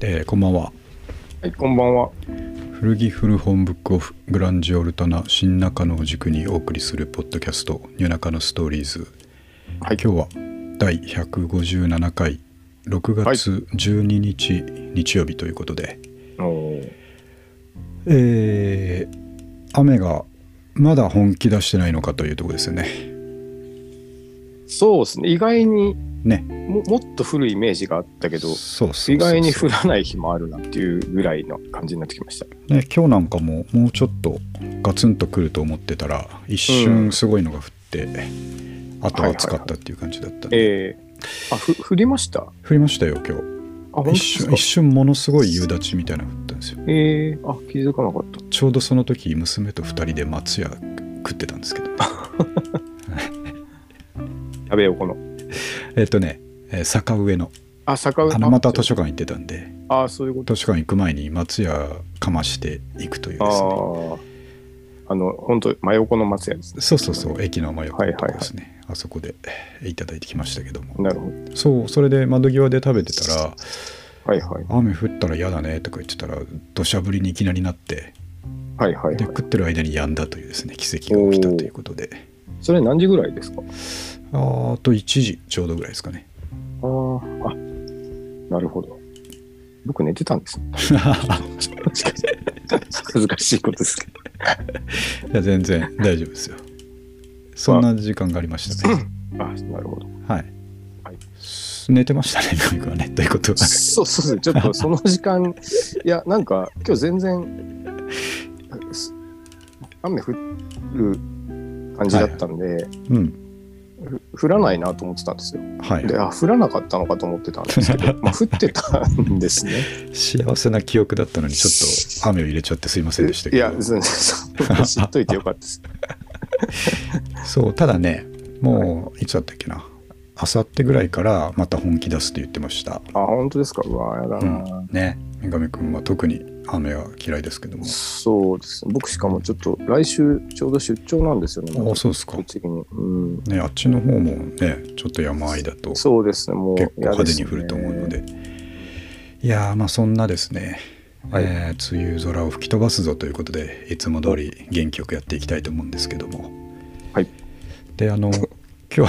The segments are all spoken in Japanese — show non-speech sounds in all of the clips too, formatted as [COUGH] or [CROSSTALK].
えーこんばんは。はい、こんばんは。古着古本ブックオフグランジオルタナ新中野を軸にお送りするポッドキャストニューナカのストーリーズ、はい。今日は第157回6月12日、日曜日ということで、えー雨がまだ本気出してないのかというところですよねそうですね、意外にね。ももっと降るイメージがあったけど、意外に降らない日もあるなっていうぐらいの感じになってきました。ね、今日なんかももうちょっとガツンとくると思ってたら一瞬すごいのが降って、あと暑かったっていう感じだったんで、えー、あ、ふ降りました？あ、降りましたよ今日。一瞬一瞬ものすごい夕立みたいなの降ったんですよ。えー、あ、気づかなかった。ちょうどその時娘と2人で松屋食ってたんですけど [LAUGHS] 食べよう、この。えっとね、えー坂上のあ、坂上あのまた図書館行ってたんであ、そういうこと。図書館行く前に松屋かまして行くというあですねあ。あの、本当真横の松屋ですね。そうそうそう駅の真横のとこはいはいはいですね、あそこでいただいてきましたけどもなるほそうそれで窓際で食べてたらど。はいはい。雨降ったら嫌だねとか言ってたら土砂降りにいきなりなってはいはいはい。で食ってる間に止んだというですね奇跡が起きたということでそれ何時ぐらいですか？あと1時ちょうどぐらいですかね。あーあ、なるほど。僕寝てたんですね。[LAUGHS] 恥ずかしいことですけど。いや全然大丈夫ですよ。そんな時間がありましたね。あ、なるほど。はい、はい。寝てましたね南君はね。ということは。そうそうそう、ちょっとその時間、いや、なんか今日全然、す [LAUGHS] 雨降る感じだったんで、うん。ふ降らないなと思ってたんですよ。はいで、あ、降らなかったのかと思ってたんですけど、[LAUGHS] まあ降ってたんですね。幸せな記憶だったのにちょっと雨を入れちゃってすいませんでしたけどいや、知っといてよかったです。[LAUGHS] そうただねもういつだったっけなあさってぐらいからまた本気出すって言ってましたあ、本当ですか？うわ、やだうな。んね三上君は特に雨は嫌いですけどもそうですね。僕しかもちょっと来週ちょうど出張なんですよね。あそうですか栃木に。うん。ねあっちの方もねちょっと山あいだと結そうですね。もう構嫌ですね派手に降ると思うのでいやーまあそんなですね、はいえー梅雨空を吹き飛ばすぞということでいつも通り元気よくやっていきたいと思うんですけどもはい。であの今日は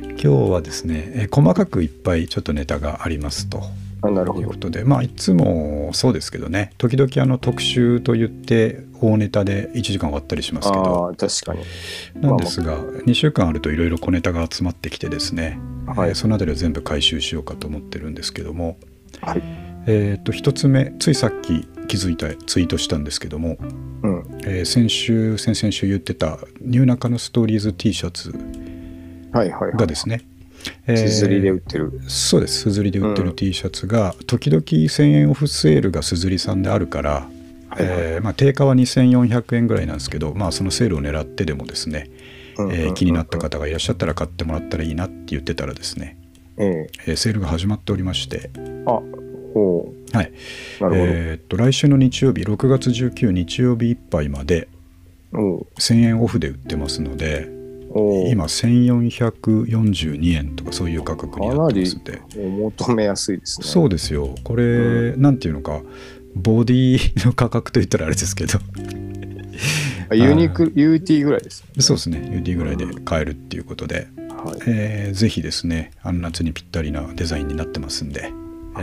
今日はですね、えー細かくいっぱいちょっとネタがありますとあ、なるほどというこ。とでまあいつもそうですけどね時々あの特集といって大ネタで1時間終わったりしますけどああ、確かに。なんですが2週間あるといろいろ小ネタが集まってきてですね、はいえーそのあたりを全部回収しようかと思ってるんですけども、はい。えー、と1つ目ついさっき気づいたツイートしたんですけども、うん。えー先週先々週言ってた「ニューナカのストーリーズ T シャツはいはいはい。えーすずりで売ってる。そうですすずりで売ってるうん T シャツが時々1000円オフセールがすずりさんであるから、はいはいえーまあ、定価は2400円ぐらいなんですけど、まあ、そのセールを狙ってでもですね、うんえー気になった。方がいらっしゃったら買ってもらったらいいなって言ってたらですね、ええーセールが始まっておりまして、えあ、ほはいう。なるえーっと来週の日曜日6月19日曜日いっぱいまでほど。おう1000円オフで売ってますので今1442円とかそういう価格になってますんで。お求めやすいですね。そうですよ。これ、なんていうのかボディの価格といったらあれですけど。あユニク UT ぐらいです。そうですね。UD ぐらいで買えるっていうことで、はい。えーぜひですねあの夏にぴったりなデザインになってますんで、はい。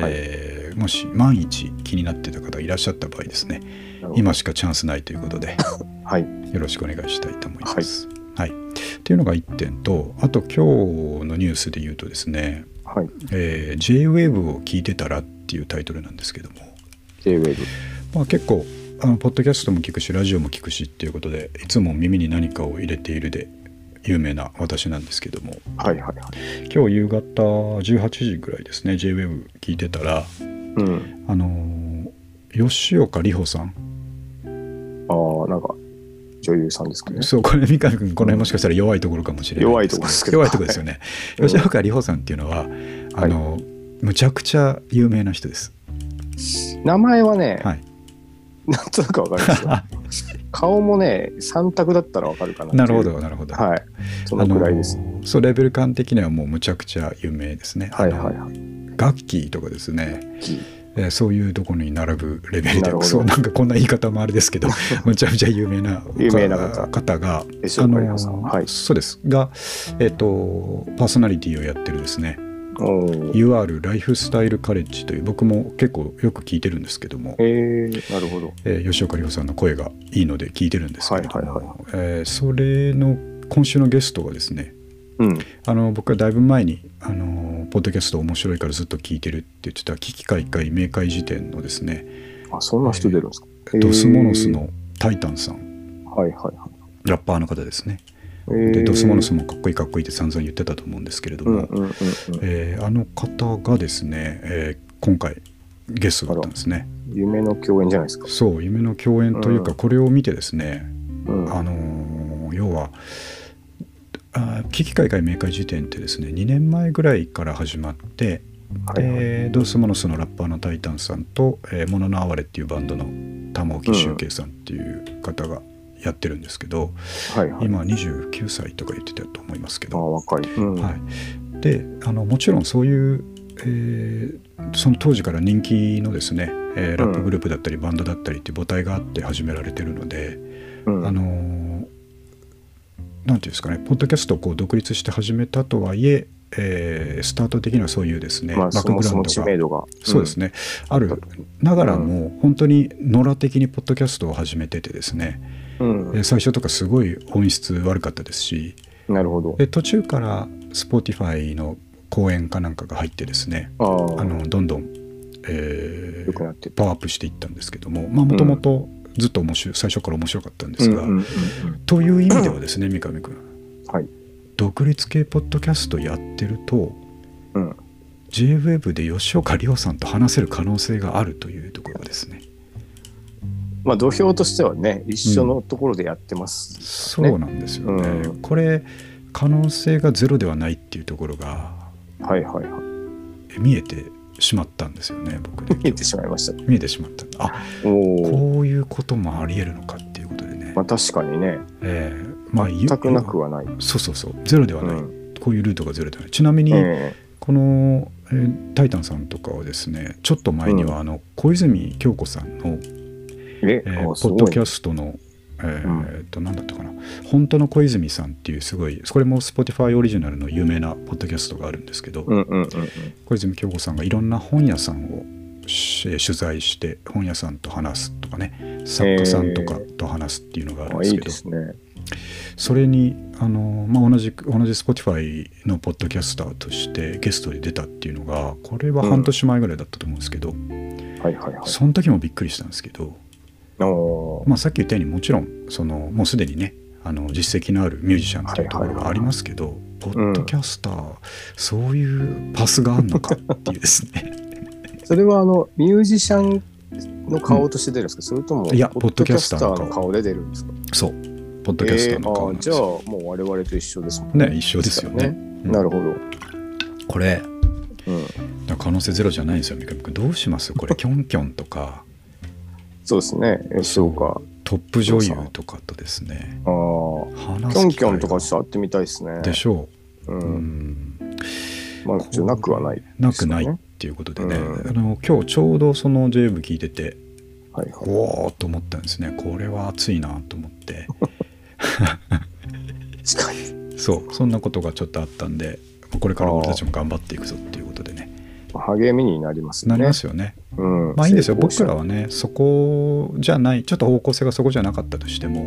えーもし万一気になってた方がいらっしゃった場合ですね。今しかチャンスないということで。[LAUGHS] はい。よろしくお願いしたいと思います。はいっていうのが1点とあと今日のニュースで言うとですねはい。「えー JWAVE を聞いてたら」っていうタイトルなんですけども、J-Wave。まあ、結構あのポッドキャストも聞くしラジオも聞くしっていうことでいつも耳に何かを入れているで有名な私なんですけどもはいはいはい。今日夕方18時ぐらいですね JWAVE 聞いてたらうん。あのー吉岡里帆さんああ、なんか、女優さんですかね。そうこれ三上君この辺もしかしたら弱いところかもしれない弱いところですけど弱いところですよね、はい吉岡里帆さんっていうのはあの、むちゃくちゃ有名な人です名前はね、はいなんとなくわかるんですよ。[LAUGHS] 顔もね、3択だったらわかるかななるほどなるほど、はい。そのくらいです。そうレベル感的にはもうむちゃくちゃ有名ですね。はいはいはい。ガッキーとかですね、キえーそういうところに並ぶレベルでそうなんかこんな言い方もあれですけど [LAUGHS] むちゃむちゃ有名な方。方が吉岡里帆さんはい。そうです。が、えっとパーソナリティをやってるですね。UR ライフスタイルカレッジという僕も結構よく聞いてるんですけども、えー、なるほど。えー吉岡里帆さんの声がいいので聞いてるんですけれども、はいはいはい。えーそれの今週のゲストがですねうん。あの僕はだいぶ前にあのポッドキャスト面白いからずっと聞いてるって言ってた危機開会明快時点のですねあ、そんな人出るんですか、えードスモノス。のタイタンさんはいはいはい。ラッパーの方ですねえーでドスモノスもかっこいいかっこいいって散々言ってたと思うんですけれども、あの方がですね、えー今回ゲストだったんですね夢の共演じゃないですか。そう夢の共演というか、うんこれを見てですねうん。あのー要はあー危機開会明快時点ってですね2年前ぐらいから始まって、はいはい。でドスモノスのラッパーのタイタンさんと「えー、モノのあわれ」っていうバンドの玉置周慶さんっていう方がやってるんですけど、はいはい。今29歳とか言ってたと思いますけあ、ど、若い。うん。はい、であのもちろんそういう、えーその当時から人気のですね、えーラップグループだったりバンドだったりっていう母体があって始められてるので、うん。あのーなんていうんですかねポッドキャストをこう独立して始めたとはいええースタート的にはそういうですね、まあ、バックグラウンドが知名度が。そうですね、あるながらも本当に野良的にポッドキャストを始めててですね、うん。えー最初とかすごい音質悪かったですしなるほど。で途中から Spotify の講演かなんかが入ってですねあのどんどん、えー。パワーアップしていったんですけどももともとずっと面白い最初から面白かったんですが、という意味ではですね三上君うん。はい。独立系ポッドキャストやってるとうん。JWEB で吉岡里帆さんと話せる可能性があるというところがですねまあ、土俵としてはね、一緒のところでやってます。そうなんですよね、うんこれ可能性がゼロではないっていうところがはいはいはい。え見えてしまったんですよね僕で見えてしまいました。見えてしまった。あ。こういうこともありえるのかっていうことでね、まあ、確かにね、えーまあゆ全くなくはない。そうそうそう。ゼロではない、うん。こういうルートがゼロではない。ちなみに、えこの、えータイタンさんとかはですねちょっと前には、うん。あの小泉京子さんの、ええーポッドキャストのえーっと何だったかな本当の小泉さんっていうすごいこれも Spotify オリジナルの有名なポッドキャストがあるんですけど、うんうんうんうん。小泉京子さんがいろんな本屋さんをし取材して本屋さんと話すとかね作家さんとかと話すっていうのがあるんですけど、ですね。それにあの、まあ、同じく同じ Spotify のポッドキャスターとしてゲストで出たっていうのがこれは半年前ぐらいだったと思うんですけど、はいはいはい。その時もびっくりしたんですけど、まあ、さっき言ったようにもちろんそのもうすでにねあの実績のあるミュージシャンっていうところがありますけど、ポッドキャスター、そういうパスがあるのかっていうですね。[LAUGHS] それはあのミュージシャンの顔として出るんですか、それともいやポッドキャスターの顔。顔で出るんですか？そう。ポッドキャスターの顔じゃあもう我々と一緒ですもんね。一緒ですよね。うん。なるほど。これうん、可能性ゼロじゃないんですよ三上君どうします？これキョンキョンとかそうですね。えそうか。トップ女優とかとですねああ。話キョンキョンとかちょっと会ってみたいですね。でしょう。う、うんん、まあ、なくはない、なくないっていうことでね、うんあの今日ちょうどその J 部聞いててはいはい。おおと思ったんですねこれは熱いなと思って [LAUGHS] 近い。そうそんなことがちょっとあったんでこれから俺たちも頑張っていくぞっていう励みになりますね。なりますよねうん。まあいいんですよ僕らはねそこじゃないちょっと方向性がそこじゃなかったとしても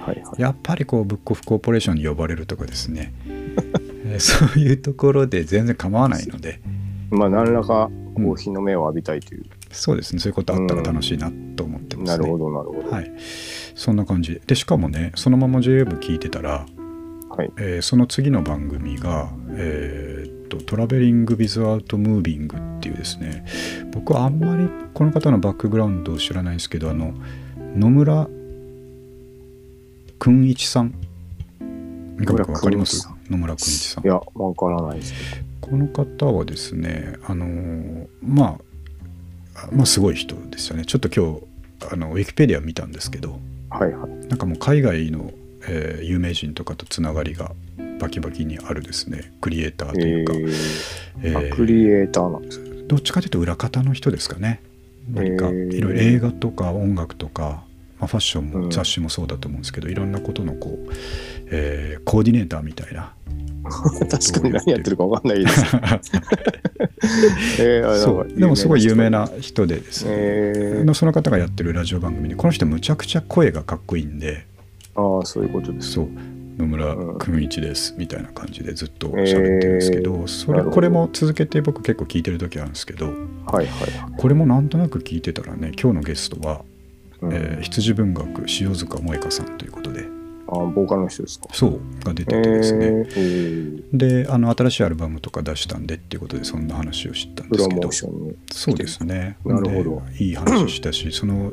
はいはい。やっぱりこうブックオフコーポレーションに呼ばれるとかですね [LAUGHS] えーそういうところで全然構わないのでまあ、何らか、こう、日の目を浴びたいという。そうですねそういうことあったら楽しいなと思ってますね、なるほど、なるほど。はいそんな感じでしかもねそのまま JA 部聞いてたら、はい。えーその次の番組が、えーっと Traveling Without Moving っていうですね。僕はあんまりこの方のバックグラウンドを知らないんですけどあの野村訓市さん。三上君わかります？野村訓市さん。いや、わからないですけこの方はですねあのーまあまあすごい人ですよね。ちょっと今日あのウィキペディア見たんですけどど。はいはい。なんかもう海外の、えー有名人とかとつながりがバキバキにあるですねクリエイターというか、ええー、ーあクリエイターなんですね。どっちかというと裏方の人ですかね。何かいろいろ映画とか音楽とか、まあ、ファッションうん。も雑誌もそうだと思うんですけど、いろんなことのこう、えーコーディネーターみたいな。[LAUGHS] 確かに何やってるか分かんないです。[LAUGHS] えそう。でもすごい有名。な人でですね、えー。のその方がやってるラジオ番組でこの人むちゃくちゃ声がかっこいいんで。ああ、そういうことです。そう野村く一ですみたいな感じでずっと喋ってるんですけど、えー。それこれも続けて僕結構聞いてる時あるんですけどはいはいはい。これもなんとなく聞いてたらね今日のゲストは、うん。えー羊文学塩塚萌香さんということで。ああ、ボーカルの人ですか？そうが出えててですね、ー、おー。であの新しいアルバムとか出したんでっていうことでそんな話を知ったんですけど。そうですね。なるほど。でいい話したしその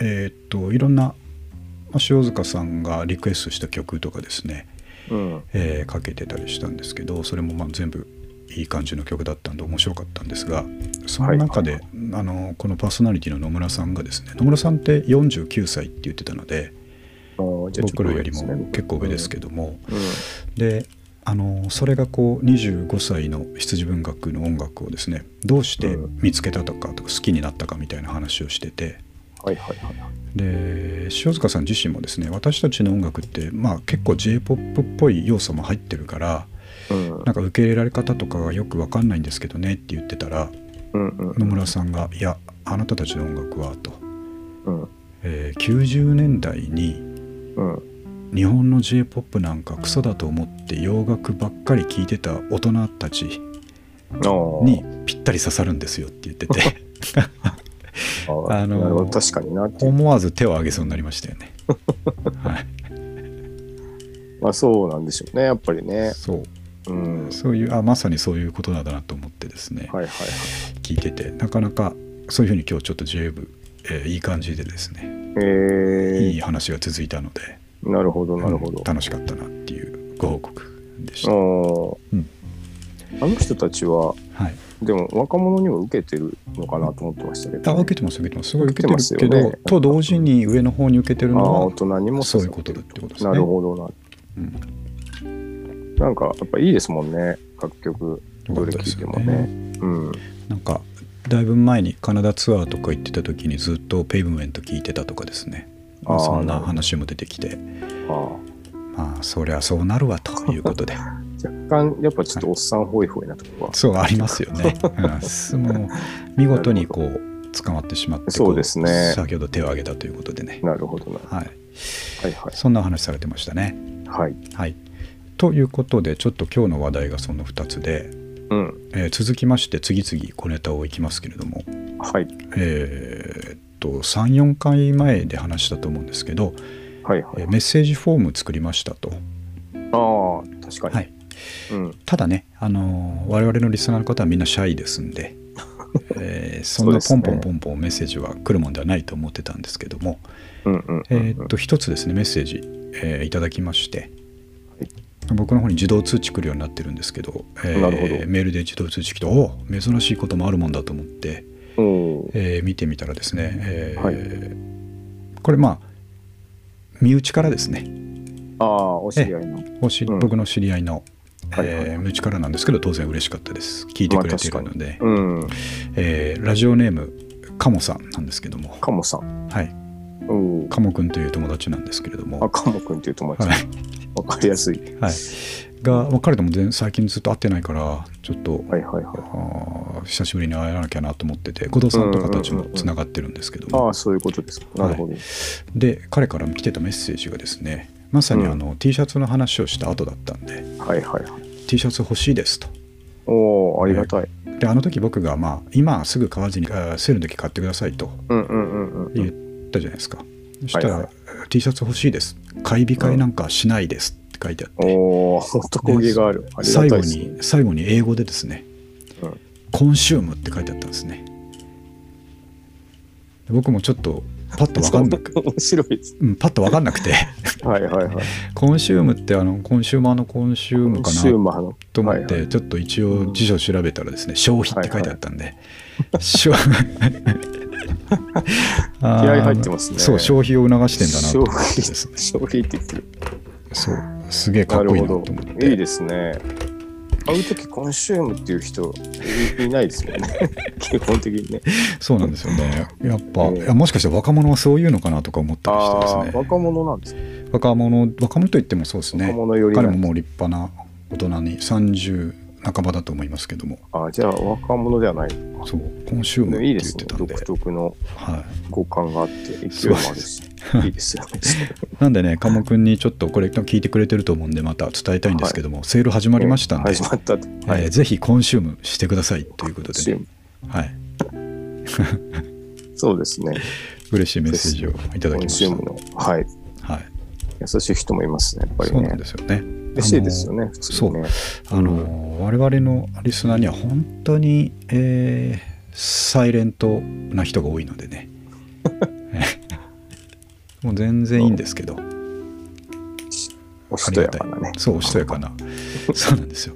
えーっといろんなまあ塩塚さんがリクエストした曲とかですね、うん。えーかけてたりしたんですけどそれもまあ全部いい感じの曲だったんで面白かったんですがその中で、あのこのパーソナリティの野村さんがですね野村さんって49歳って言ってたので僕らよりも結構上ですけども、うん。であのそれがこう25歳の羊文学の音楽をですねどうして見つけたとかとか好きになったかみたいな話をしててはいはいはい。で塩塚さん自身もですね私たちの音楽って、まあ、結構 j p o p っぽい要素も入ってるからうん。なんか受け入れられ方とかがよく分かんないんですけどねって言ってたらうんうん野村さんが「いやあなたたちの音楽は」と、うん。えー90年代にうん。日本の j p o p なんかクソだと思って洋楽ばっかり聴いてた大人たちにぴったり刺さるんですよって言ってて [LAUGHS] あの確かにな思わず手を挙げそうになりましたよね。[LAUGHS] はい、まあそうなんでしょうね、やっぱりね。そううん。そういうあまさにそういうことなんだなと思ってですね、はいはいはい。聞いててなかなかそういうふうに今日ちょっと j 部、えーいい感じでですね、えいい話が続いたのでー、なるほどなるほどうん。楽しかったなっていうご報告でした。うんあの人たちは、はい、でも若者にも受けてるのかなと思ってましたけど、あ受けてます受けてますすごい受けて受けてるけど、ねと同時に上の方に受けてるのは大人にもそういうことだってことですね。なるほどな。うんなんかやっぱいいですもんね、各曲。よかったですよどれ聴いてもね。うん。なんかだいぶ前にカナダツアーとか行ってた時にずっとペイブメント聞いてたとかですね、まあそんな話も出てきてあまあそりゃそうなるわということであ若干やっぱちょっとおっさんホイホイなとこは。そうありますよね、[LAUGHS] うん、すもう見事にこう捕まってしまってそうですね先ほど手を挙げたということでね、なるほどな。はい、はいはい。そんな話されてましたね。はい。はい、ということでちょっと今日の話題がその2つで、うん。えー続きまして次々小ネタをいきますけれども、はい。えーっと34回前で話したと思うんですけど、はいはい。えーメッセージフォーム作りましたと。ああ、確かに。はい、うん。ただね、あのー我々のリスナーの方はみんなシャイですんで、[LAUGHS] えーそんなポンポンポンポンメッセージは来るもんではないと思ってたんですけども。えーっと一つですねメッセージ、えーいただきまして、僕の方に自動通知来るようになってるんですけど,、えーなるほど。メールで自動通知来ておお珍しいこともあるもんだと思って、えー見てみたらですね、えーはい。これまあ身内からですね。ああ、お知り合いの。おしうん。僕の知り合いの、はいはいえー身内からなんですけど当然嬉しかったです聞いてくれているので、うん。えーラジオネームカモさんなんですけどもカモさん。はいカモくんという友達なんですけれどあ、もカモくんっていう友達。はい、わかりやすい。はい、が、まあ、彼とも全最近ずっと会ってないからちょっと、はいはいはい。久しぶりに会えなきゃなと思ってて後藤さんとかたちもつながってるんですけども、ああ、そういうことですか。なるほど。で彼から来てたメッセージがですねまさにあの、T シャツの話をした後だったんで。はいはいはい。T シャツ欲しいですと。おおありがたい。であの時僕がまあ今すぐ買わずにあセールの時買ってくださいと。うんうんうんうん。言ったじゃないですか、そしたら、はいは T シャツ欲しいです。買い控えなんかしないですって書いてあって、おお男気がある。あり最後に最後に英語でですねうん「コンシューム」って書いてあったんですね。で僕もちょっっとパッと分かんなく、面白いです。うん、パッと分かんなくてはいはいはい。 consume ってあのコンシューマーの consume かな？と思っはいはてちょっと一応辞書調べたらですね消費って書いてあったんで消 [LAUGHS] 気気合入ってますねそう消費を促してんだなと消思って費ですね消費って言ってる。そうすげえかっこいいなと思っていいですね。会う時 consume っていう人いいないですもんね。[LAUGHS] 基本的にね。そうなんですよね。やっぱ、ええ。いやもしかして若者はそういうのかなとか思ったりしてですね。若者なんですか、若者若者といってもそうですね。彼ももう立派な大人に30半ばだと思いますけども。あじゃあ若者ではない。そうコンシュームって言っいいで。すねてたんで独特のはい。五感があって勢いもあるし。いいですよね。なんでね、鴨くんにちょっとこれ聞いてくれてると思うんで、また伝えたいんですけども、セール始まりましたんで、始まったと。えーぜひコンシュームしてくださいということで、ね、はい、[LAUGHS] そうですね。嬉しいメッセージをいただきました。コンシュームのはい。はい、優しい人もいますねやっぱりそうなんねですよね。嬉しいですよね普通にね。あの我々のリスナーには本当に、えーサイレントな人が多いのでね。[LAUGHS] もう全然いいんですけど、おしとやかなね。そう、おしとやかな。そうなんですよ。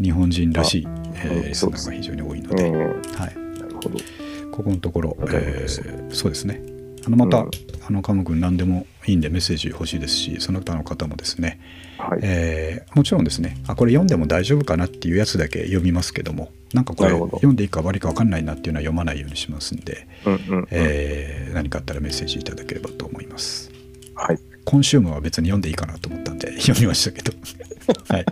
日本人らしい、えーうんリスナーが非常に多いので、ええ。はい、なるほど。ここのところ、えーそうですね。あのまた、うん。あのカム君何でもいいんでメッセージ欲しいですし、その他の方もですね、はい。えーもちろんですね。あこれ読んでも大丈夫かなっていうやつだけ読みますけども。なんかこれ読んでいいか悪いか分かんないなっていうのは読まないようにしますんで、うんうんうん。えー何かあったらメッセージいただければと思います。はい。コンシュームは別に読んでいいかなと思ったんで読みましたけど。[LAUGHS] はい、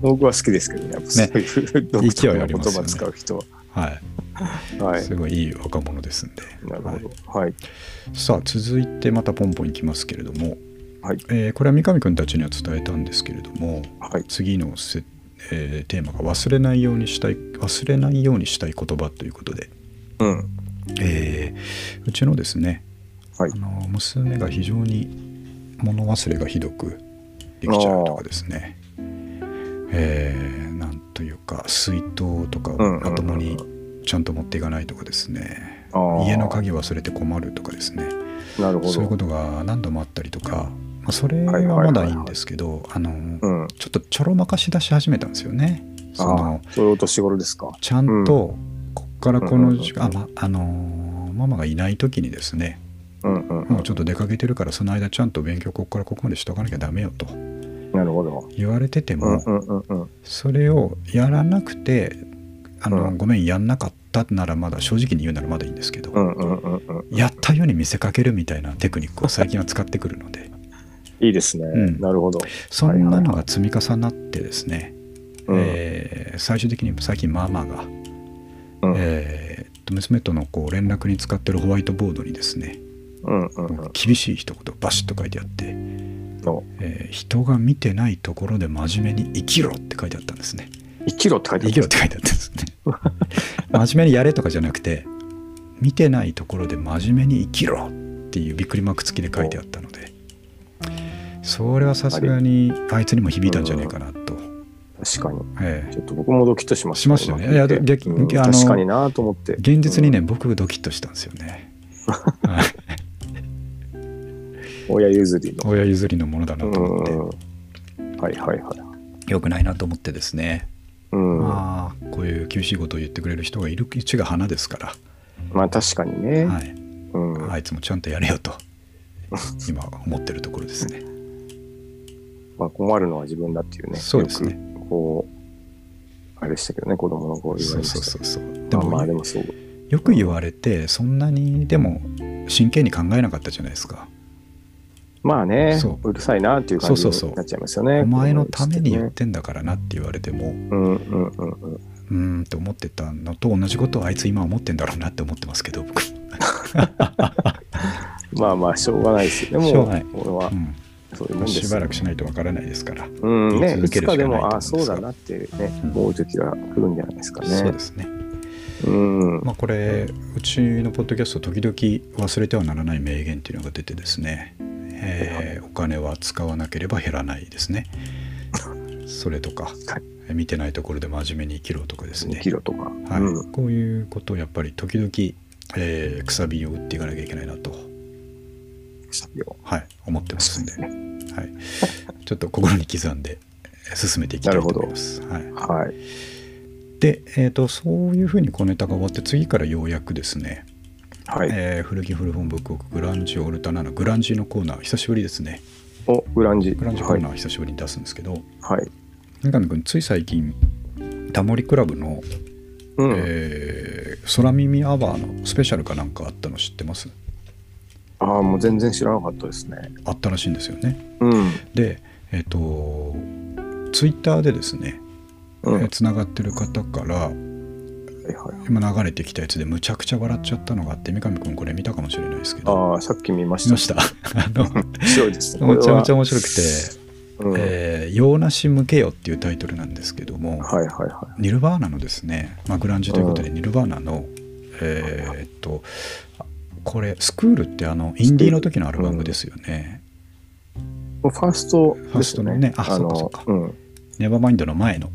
僕は好きですけどね。やっぱそういう独特な言葉使う人は。はい。はい。すごいいい若者ですんで、なるほはいど。はい。さあ続いてまたポンポンいきますけれども、はい。えーこれは三上君たちには伝えたんですけれどもはい。次のせ、えーテーマが忘れないようにしたい忘れないようにしたい言葉ということで、うん。えーうちのですね、はい。あの娘が非常に物忘れがひどくできちゃうとかですね。えーなんというか水筒とかまともにちゃんと持っていかないとかですね、家の鍵忘れて困るとかですね。なるほど。そういうことが何度もあったりとか、まあ、それはまだいいんですけどあのうん。ちょっとちょろまかし出し始めたんですよね。そのああそういうお年頃ですか？ちゃんとこっからこの時間、うんあまあのーママがいない時にですねうんうんもうちょっと出かけてるからその間ちゃんと勉強ここからここまでしとかなきゃダメよと。なるほど。言われててうんも、うんうんうん。それをやらなくてあの、うん。ごめんやんなかったならまだ正直に言うならまだいいんですけど、うんうんうんうん。やったように見せかけるみたいなテクニックを最近は使ってくるのでいいですね。ん。なるほど。そんなのが積み重なってですね、うん。えー最終的に最近ママが、うん。えーと娘とのこう連絡に使ってるホワイトボードにですねうんうんうん。厳しい一言バシッと書いてあって、のえー人が見てないところで真面目に生きろって書いてあったんですね。生きろって書いてある生きろって書いてあったんですね。[LAUGHS] 真面目にやれとかじゃなくて見てないところで真面目に生きろっていうびっくりマーク付きで書いてあったのでそれはさすがにあいつにも響いたんじゃねえかなと、確かに。ええ。ちょっと僕もドキッとしましたしましたよね。いや逆あの確かになと思って。現実にね、僕ドキッとしたんですよね。[LAUGHS] はい。親譲りの。親譲りのものだなと思って、うん。はいはいはい。よくないなと思ってですね、うん。ままあこういう厳しいことを言ってくれる人がいるうちが花ですから、あ確かにね。はい、うん。あいつもちゃんとやれよと [LAUGHS] 今思ってるところですね。まあ困るのは自分だっていうねそうですね。こうあれでしたけどね子供の頃言わそうれました。そうそうそう。ででももまあでもそう。よく言われてそんなにでも真剣に考えなかったじゃないですか。まあねそう。うるさいなっていう感じそうそうそう。になっちゃいますよね。お前のために言っねてんだからなって言われても。うんうんうんうん。うーんと思ってたのと同じことをあいつ今思ってんだろうなって思ってますけど僕、[LAUGHS] まあまあしょうがないですよ。ねもうしょうがない。俺は。うんそういうもんですしばらくしないとわからないですから、うんね言いつかでもああそうだなってねうん。思う時が来るんじゃないですかね。そうですね。うん。まあこれうちのポッドキャスト時々忘れてはならない名言っていうのが出てですね、えーお金は使わなければ減らないですね。それとか、はい。見てないところで真面目に生きろとかです2ねキ。ロとか。はい。うん。こういうことをやっぱり時々、えーくさびを打っていかなきゃいけないなと、はい、思ってますんで、はい、ちょっと心に刻んでえー進めていきたいと思います。はい、はい。で、えー、とそういうふうに小ネタが終わって次からようやくですね、はい。えー古着古本ブックグランジオルタナのグランジのコーナー久しぶりですね。おグランジ。グランジコはいーナー久しぶりに出すんですけど、はい。三上君つい最近タモリクラブの、うん。えー空耳アワーのスペシャルかなんかあったの知ってます？ああ、もう全然知らなかったですね。あったらしいんですよねうん。でえっ、とツイッターでですねつながってる方からはい。今流れてきたやつでむちゃくちゃ笑っちゃったのがあって三上君これ見たかもしれないですけどああ、さっき見ました。見ました？[LAUGHS] あの面白いですね。めちゃめちゃこ面白くてうんえー用なし向けよ」っていうタイトルなんですけども、はいはいはニルバーナのですね、まあ、グランジということでニルバーナの、えーっとあこれ「スクール」ってあのインディーの時のアルバムですよね。うファーストファース。トのねああのそうかうん。ネバーマインドの前の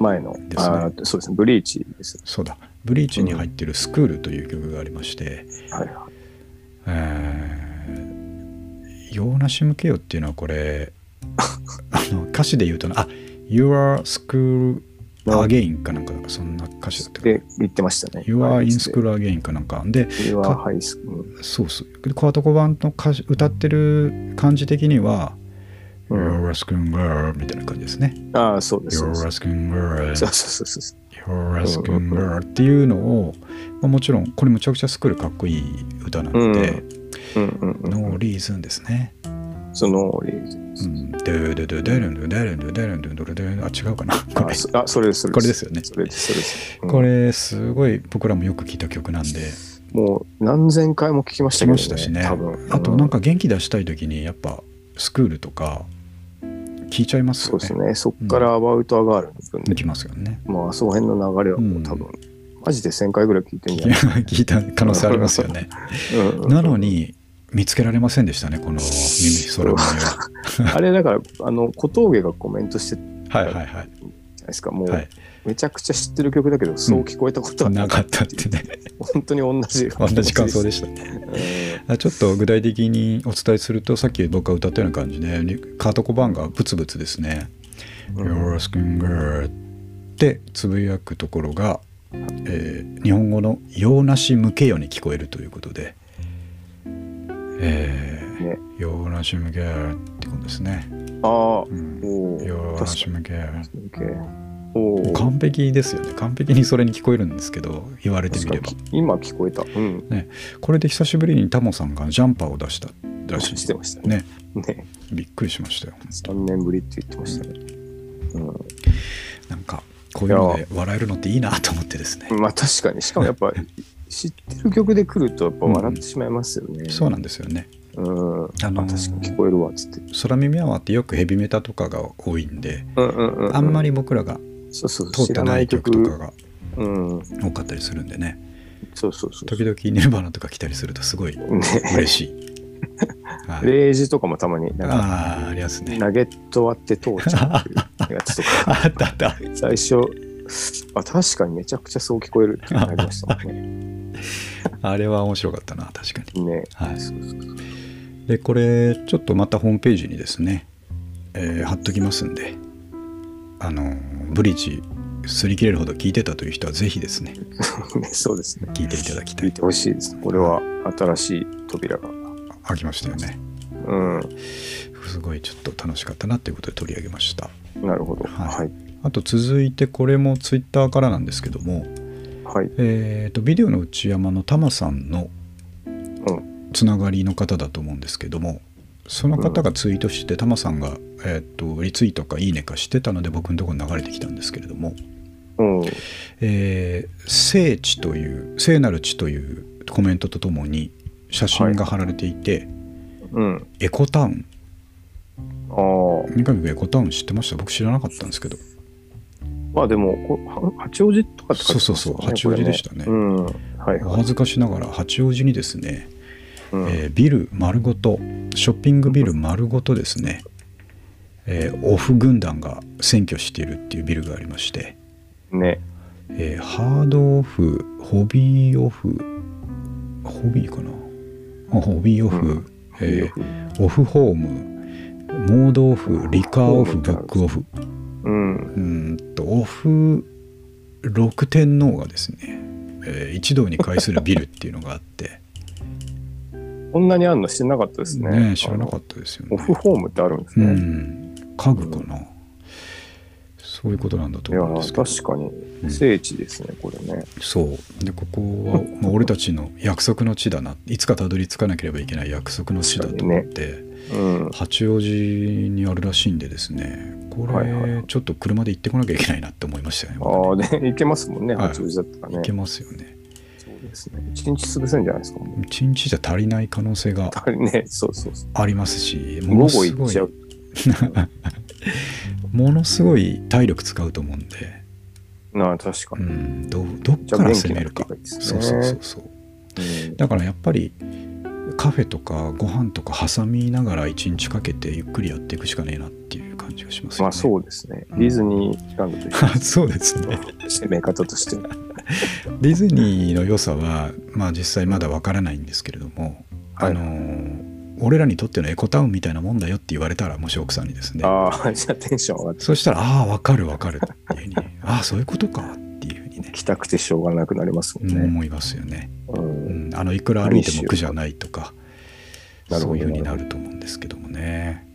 前の、ですねそうですね。ブリーチです。そうだブリーチに入ってる「スクール」という曲がありましてはいはい。「えー、用なし向けよ」っていうのはこれ [LAUGHS] あの歌詞で言うとなあ「Your School Again」かなんかそんな歌詞だったで、言ってましたね。You are in school again かなんかで You か are high school. そうそうでコアトコ版の歌詞歌ってる感じ的には「うん You're asking where」みたいな感じですねああ、そう「です。You're asking where」そうそうそうそう。You're asking where っていうのを、まあ、もちろんこれむちゃくちゃスクールかっこいい歌なのでうんうん「うん。No reason」ですね。そのうん、ドゥドゥドゥドゥルンドゥドゥルンドゥドゥルンドゥドゥルンドゥルンあ違うかなこれあそあ、それです、それこれですよねそれです、それです。うんこれすごい僕らもよく聞いた曲なんでもう何千回も聞きましたけどね。ましたしね多分。あとなんか、元気出したい時にやっぱスクールとか聞いちゃいますよねそうですね。そっからアバウトアガールの分で、行きますよねまあ、その辺の流れはもう多分、マジで1000回ぐらい聞いてんじゃない聞いた可能性ありますよねうんうんなのに見つけられませんでしたねこの耳空耳は。[LAUGHS] あれだから、あの、小峠がコメントしてるはいはいはい。じゃないですか。もう、はい。めちゃくちゃ知ってる曲だけど、そう聞こえたことはなかっ。ったたってね。[LAUGHS] 本当に同じ。同じ感想でししたね。ちょっと具体的にお伝えするとさっき僕が歌ったような感じでカート・コバーンがブツブツですね「うん。You're asking her」ってつぶやくところが、えー日本語の「用なし向けよ」に聞こえるということで「えーね用なし向けよ」ってことですね。ああ、うんおお。用な確かし向けよに。おお。完璧ですよね完璧にそれに聞こえるんですけど言われてみれば今聞こえた。うん。これで久しぶりにタモさんがジャンパーを出したらしいしてましたね。ねね。びっくりしましたよ3年ぶりって言ってましたね。なんかこういうので笑えるのっていいなと思ってですねうん。まあ確かに。しかもやっぱ、知ってる曲で来るとやっぱ笑ってしまいますよね。そうなんですよねうん。あのーあ、確かに聞こえるわっつって。空耳アワーってよくヘビメタとかが多いんでうんうんうんうん。あんまり僕らが通ってない曲とかがうん。多かったりするんでねそうそうそう。時々ニルバーナとか来たりするとすごいね。嬉しい、[LAUGHS] はい、レイジとかもたまになんかああありますねナゲット割って通っちゃうっていうやつとか [LAUGHS] あったあった最初あ確かにめちゃくちゃそう聞こえるってなりましたもんね。[LAUGHS] [LAUGHS] あれは面白かったな確かにねはいでこれちょっとまたホームページにですね、えー貼っときますんであのブリーチ擦り切れるほど聞いてたという人はぜひですねね [LAUGHS] そうですね。聞いていただきたい聞いてほしいです。これは新しい扉が。開きましたよねうん。すごいちょっと楽しかったなということで取り上げましたなるほど。はいはい。あと続いてこれもツイッターからなんですけども、はい。えー、とビデオの内山のタマさんのうん。つながりの方だと思うんですけどもその方がツイートして、タマさんが、えー、とリツイートかいいねかしてたので僕のところに流れてきたんですけれどもうん。えー聖地という聖なる地というコメントとともに写真が貼られていて、うん。エコタウンああ。三上君エコタウン知ってました？僕知らなかったんですけどまあでも、八王子とかって書いてますそうそうそうね。八王子でしたね。これうん。はい。おはい。恥ずかしながら八王子にですね、うん。えービル丸ごとショッピングビル丸ごとですね、えーオフ軍団が占拠しているっていうビルがありまして、ね。えーハードオフホビーオフホビーかな？あホビーオフ、うん。えーオフ。ホームモードオフリカーオフブックオフうん。うーんとオフ六天皇がですね、えー一堂に会するビルっていうのがあってこんなにあんの知らなかったですね。ね知らなかっったですよオねフホームってあるんですうね。ん家具かな、そういうことなんだと思うんですけど確かにうん聖地ですね、これね。そうでここは、まあ、[LAUGHS] 俺たちの約束の地だないつかたどり着かなければいけない約束の地だと思って、うん。八王子にあるらしいんでですねこれ、はいはいはいちょっと車で行ってこなきゃいけないなって思いましたよねああ、で、行けますもんね、はい八王子だったらね。行けますよねそうですね。一日潰せるんじゃないですか？もう一日じゃ足りない可能性がやはりね、そうそうそう。ありますしものすごい。[LAUGHS] ものすごい体力使うと思うんで、なあ、確かうに。ん、どどっから攻めるかそうそうそうそううんだからやっぱりカフェとかご飯とか挟みながら一日かけてゆっくりやっていくしかねえなっていう感じがしますよね。まあそうですね。ディズニーランドと一緒 [LAUGHS] そうですね。攻め方として。ディズニーの良さは、まあ、実際まだわからないんですけれども、はいあのー俺らにとってのエコタウンみたいなもんだよって言われたらもし奥さんにですね。ああ、じゃあテンション上がって。そしたらああわかるわかるっていうふうに。ああそういうことかっていうふうにね、[LAUGHS] 来たくてしょうがなくなりますもんね。思いますよね、う。うんん、あのいくら歩いても苦じゃないとかそういうふうになると思うんですけどもね、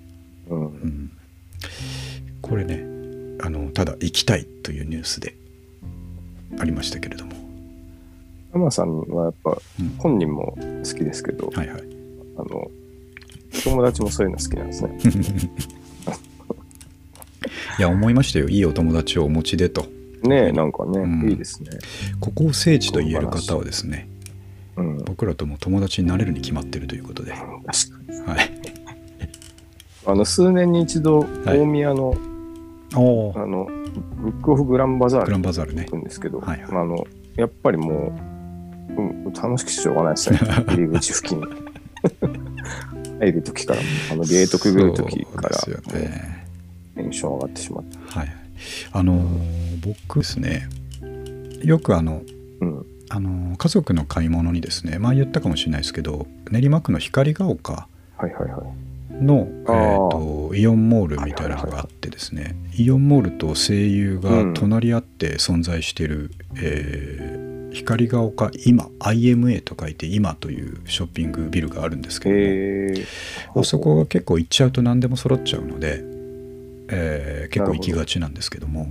うんう。ん、これねあのただ行きたいというニュースでありましたけれども、浜さんはやっぱうん。本人も好きですけど、はいはい。あの、友達もそういうの好きなんですね。[LAUGHS] いや思いましたよいいお友達をお持ちでとねえ、なんかね、うんいいですね。ここを聖地と言える方はですねうん。僕らとも友達になれるに決まってるということで、はに。い、[LAUGHS] あの、数年に一度、大宮の、おあの、ブックオフグランバザーグラルンバザールね行くんですけど、はいはいあの、やっぱりもう、うん、楽しくてしょうがないですね。[LAUGHS] 入り口付近。入る時からも、あの、ゲートくぐる時から、ねテンション上がってしまって。はいあのー僕ですねよくあのうん。あのー家族の買い物にですね前言ったかもしれないですけど練馬区の光が丘はいはいはい。の、えあーーとイオンモールみたいなのがあってですね、イオンモールと声優が隣り合って存在している、えー光が丘今 IMA と書いて今というショッピングビルがあるんですけど。あそこが結構行っちゃうと何でも揃っちゃうので、えー結構行きがちなんですけども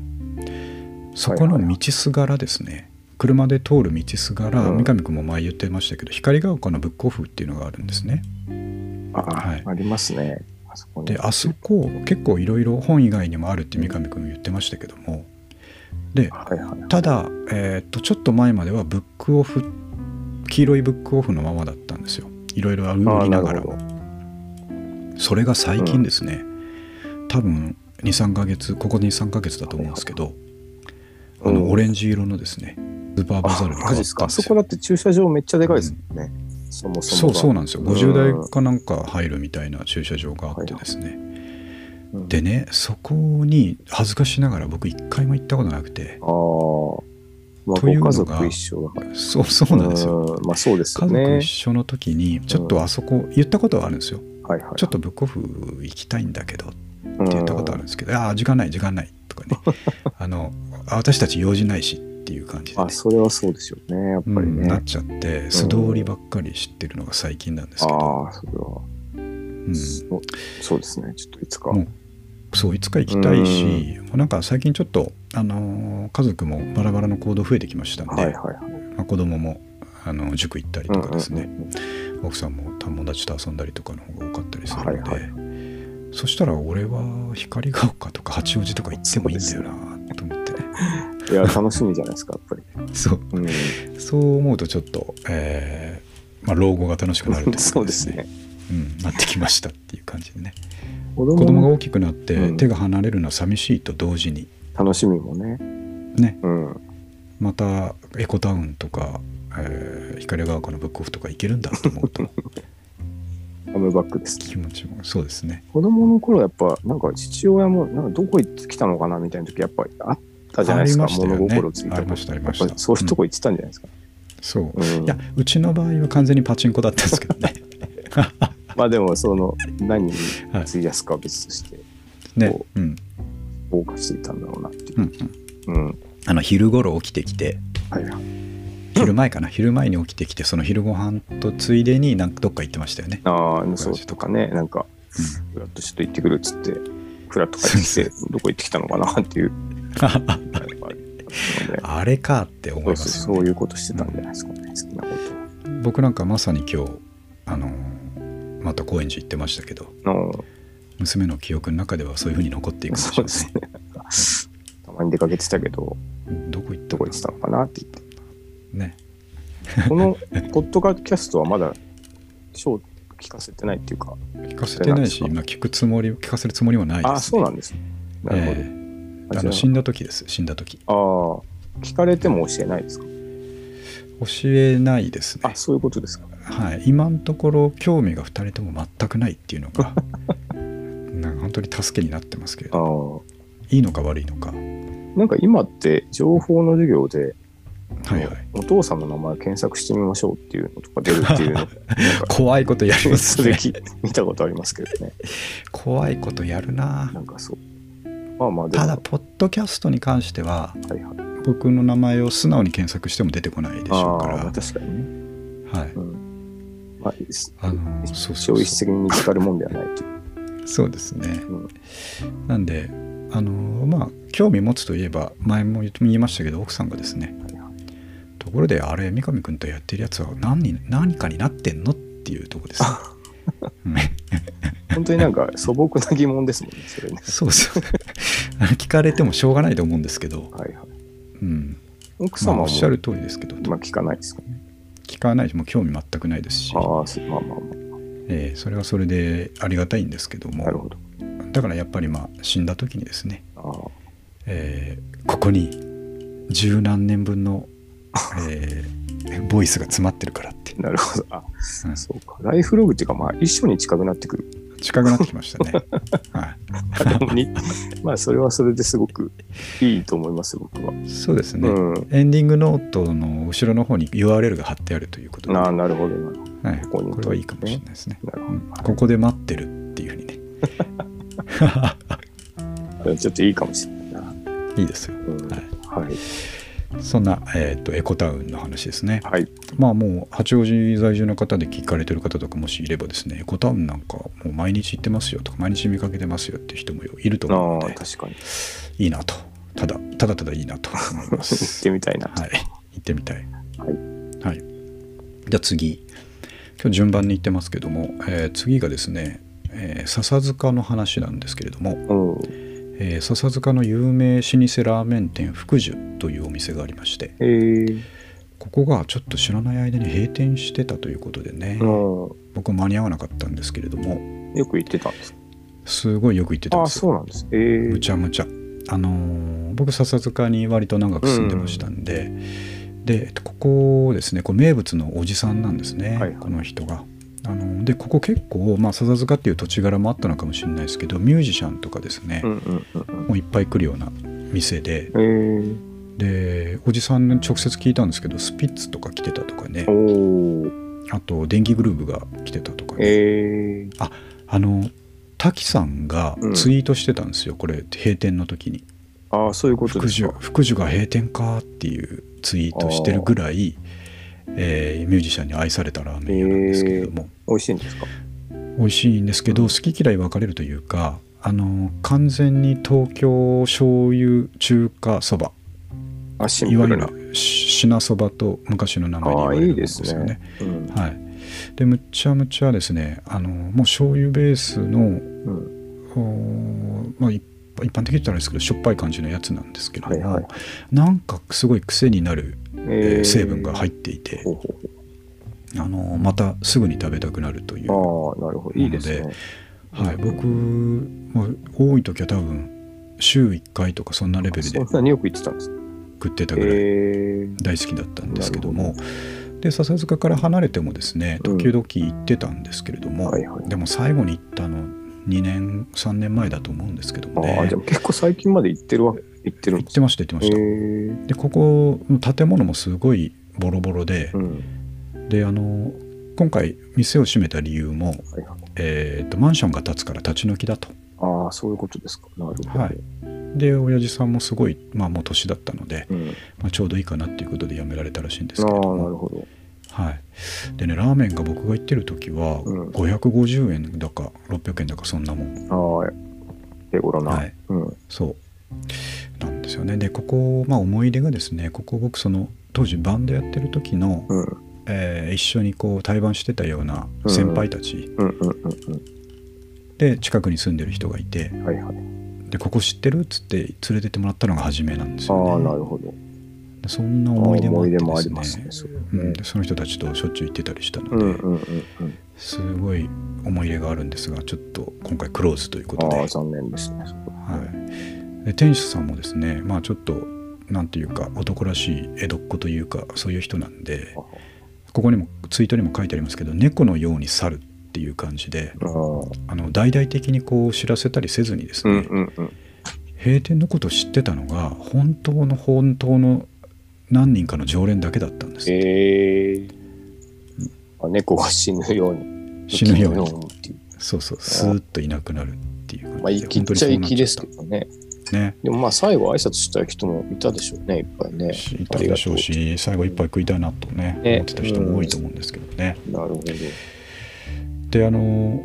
そこの道すがらですね、車で通る道すがら、うん三上君も前言ってましたけど光が丘のブックオフっていうのがあるんですね。あ、はいありますね。あそこに。であそこ結構いろいろ本以外にもあるって三上君言ってましたけどもではいはい。ただ、えーっとちょっと前まではブックオフ黄色いブックオフのままだったんですよ。いろいろ売りながら。それが最近ですね、多分23ヶ月ここ23ヶ月だと思うんですけど、あのオレンジ色のですねスーパーバザールに変わったんそこだって駐車場めっちゃでかいですもん。ね。そもそそう。そうなんですよ。50うん台かなんか入るみたいな駐車場があってですね、うんでねそこに恥ずかしながら僕一回も行ったことなくてああ。まあ、というのが一緒だから。そうそうなんですようんまあそうですよ家族ね一。緒の時にちょっとあそこ言ったことはあるんですよはいはい。ちょっとブックオフ行きたいんだけどってうん言ったことあるんですけど、ああ時間ない時間ないとかね [LAUGHS] あのあ私たち用事ないしっていう感じで、あ、それはそうですよね。やっぱりうんなっね。ちゃって素通りばっかり知ってるのが最近なんですけど、ああ、それは、うん、そうですね。ちょっといつか。そういつか行きたいし、なんか最近ちょっと、あのー家族もバラバラの行動増えてきましたんで、はいはいはい。まあ、子供もあの塾行ったりとかですね、奥さんも友達と遊んだりとかの方が多かったりするので、はいはいそしたら俺は光が丘とか八王子とか行ってもいいんだよなと思ってねいや、楽しみじゃないですか、やっぱり。[LAUGHS] そううん。そう思うとちょっと、えーまあ、老後が楽しくなるというかそうですね。うん、なってきましたっていう感じでね子子供が供の大きくなってうん。手が離れるのは寂しいと同時に。楽しみもね。ね。うん。またエコタウンとか、えー光が丘のブックオフとか行けるんだと思うと。[LAUGHS] カムバックですね。気持ちもそうですね。子供の頃やっぱなんか父親もなんかどこ行ってきたのかなみたいな時やっぱりあったじゃないですか、ありましたよね。物心ついたありましたありました。そういうとこ行ってたんじゃないですか、そう、うん。いやうちの場合は完全にパチンコだったんですけどね [LAUGHS] まあでもその何に費やすかは別としてね。こうん。謳歌していたんだろうなっていう。んうん。う、うん。あの昼頃起きてきて。はい。はい昼前かな？昼前に起きてきてその昼ご飯とついでになんかどっか行ってましたよね。ああそうとかね。なんかフラッとちょっと行ってくるっつってフラッと帰ってきてどこ行ってきたのかなっていう。[LAUGHS] あれかって思いますよ、ね、そういうことしてたんじゃないですかね、好きなこ僕なんかまさに今日あのまた高円寺行ってましたけど娘の記憶の中ではそういうふうに残っていくんでしょうそうですね。たまに出かけてたけどどこ行ったどこ行ってたのかなって言って。ね。このポッドキャストはまだ賞聞かせてないっていうか。聞かせてないし、そうなんまあ、聞くつもり聞かせるつもりもないです、ね、あそうなんですね。なるほど、ええあじゃああの死んだ時です。死んだ時。ああ聞かれても教えないですか？教えないですね。あそういうことですかはい、今のところ興味が2人とも全くないっていうのが [LAUGHS] なんか本当に助けになってますけど。あいいのか悪いのか。なんか今って情報の授業で、はいはい。お父さんの名前検索してみましょうっていうのとか出るっていうの。[LAUGHS] 怖いことやりますね。[LAUGHS] 見たことありますけどね。怖いことやるな。なんかそう。まあまあただポッドキャストに関してははいはい、僕の名前を素直に検索しても出てこないでしょうから。確かにね、はい。うんまあ、あのそうそう消費的に見つかるもんではないという。そうですね。うん。なんであのまあ興味持つといえば前も言いましたけど奥さんがですねはいはい。ところであれ三上君とやってるやつは何に何かになってんのっていうところです。[LAUGHS] 本当になんか素朴な疑問ですもんねそれね。そうそう。聞かれてもしょうがないと思うんですけど、はいはい。うん。まあ、奥様も、おっしゃる通りですけど、まあ聞かないですかね聞かないしもう興味全くないですし、ああそうまあまあまえーそれはそれでありがたいんですけども。あなるほど。だからやっぱりまあ死んだ時にですね、ああえーここに十何年分の、[LAUGHS] えーボイスが詰まってるからって、なるほど。あうん。そうか。ライフログっていうかまあ一緒に近くなってくる近くなってきましたね。[LAUGHS] はあでもにまあそれはそれですごくいいと思います僕は、い、そうですね、うん。エンディングノートの後ろの方に URL が貼ってあるということで、ああはなるほど。なるほい、ここに。これはいいかもしれないですね。どなるほうん。ここで待ってるっていうふうにね。[LAUGHS] どちょっといいかもしれないな、[LAUGHS] いいですよ。うん。はい。はいそんな、えー、とエコタウンの話ですね。はい。まあもう八王子在住の方で聞かれてる方とかもしいればですねエコタウンなんかもう毎日行ってますよとか毎日見かけてますよっていう人もいると思うあのであ確かに。いいなと。ただただただいいなと思いま [LAUGHS] 行っす。てみたいな。はい。行ってみたい。はい。はい、じゃあ次。今日順番に行ってますけども、えー次がですね、えー笹塚の話なんですけれども、うんえー笹塚の有名老舗ラーメン店福寿というお店がありましてえー、ここがちょっと知らない間に閉店してたということでね、うん僕間に合わなかったんですけれどもよく行ってたんですか？すごいよく行ってたんああですよ。そうなんです。えー、むちゃむちゃ。あのー僕笹塚に割と長く住んでましたんで、でえっとここですねこれ名物のおじさんなんですね、はいはい。この人が。あのでここ結構、まあ、笹塚っていう土地柄もあったのかもしれないですけどミュージシャンとかですね、うんうんうんうん。もういっぱい来るような店でえ。ー、でおじさんに直接聞いたんですけどスピッツとか来てたとかね。あと電気グルーヴが来てたとかね、あえ。ー、の滝さんがツイートしてたんですよ、これ閉店の時に。ああそういうことですか。福寿が閉店かっていうツイートしてるぐらい、えーミュージシャンに愛されたラーメン屋なんですけれども、美味しいんですか？美味しいんですけど、うん。好き嫌い分かれるというかあの完全に東京醤油中華そば。いわゆるし品そばと昔の名前で言われるんですすよね。ね。うん。はい、でむっちゃむちゃですねあのもう醤油ベースのうん。まあ一一般的に言ったらあれですけどしょっぱい感じのやつなんですけれども、はいはい。なんかすごい癖になる、えーえー。成分が入っていてほうほうあのまたすぐに食べたくなるという、ああなるほど。いいですね。はい、僕も多い時は多分週1回とかそんなレベルでそんなによく行ってたんですか？食ってたぐらいえー、大好きだったんですけども、で笹塚から離れてもですね時々行ってたんですけれども、はいはい。でも最後に行ったの2年3年前だと思うんですけどもね。ああじゃあ結構最近まで行ってるわ行ってるんです。か行ってました行ってまえした、ー、でここの建物もすごいボロボロで、うん。であの今回店を閉めた理由も、はいはい。えーとマンションが建つから立ち退きだと。ああそういうことですか。なるほど、はい。で親父さんもすごい、まあ、もう年だったので、うん、まあ、ちょうどいいかなっていうことで辞められたらしいんですああなるけれども、ほど。はい、でねラーメンが僕が行ってる時はうん。550円だか600円だかそんなもん。ああ手頃な、はい。うん。そうなんですよよねでここ、まあ、思い出がですねここ僕その当時バンドやってる時の、うん。えー一緒にこう対バンしてたような先輩たちで近くに住んでる人がいてうん。はいはい。でここ知ってるっつって連れてってもらったのが初めなんですあよねあ、なるほど。でそんな思い出もあってでますねすねそうんでその人たちとしょっちゅう行ってたりしたので、うんうんうんうん。すごい思い入れがあるんですがちょっと今回クローズということで,、ああ、は残念ですね。そこい、で店主さんもですねまあちょっとなんていうか男らしい江戸っ子というかそういう人なんでここにもツイートにも書いてありますけど猫のように去るっていう感じであの大々的にこう知らせたりせずにですね、うんうんうん。閉店のことを知ってたのが本当の本当の何人かの常連だけだったんです、え猫が死ぬように。死ぬように。そうそうスーッといなくなるっていう感じまあ、生きっちゃ生きですけどどね。ねでもまあ、最後挨拶した人もいたでしょうね、いっぱいね。いたでしょうし最後一杯食いたいなとねね思ってた人も多いと思うんですけどね、なるほど。であの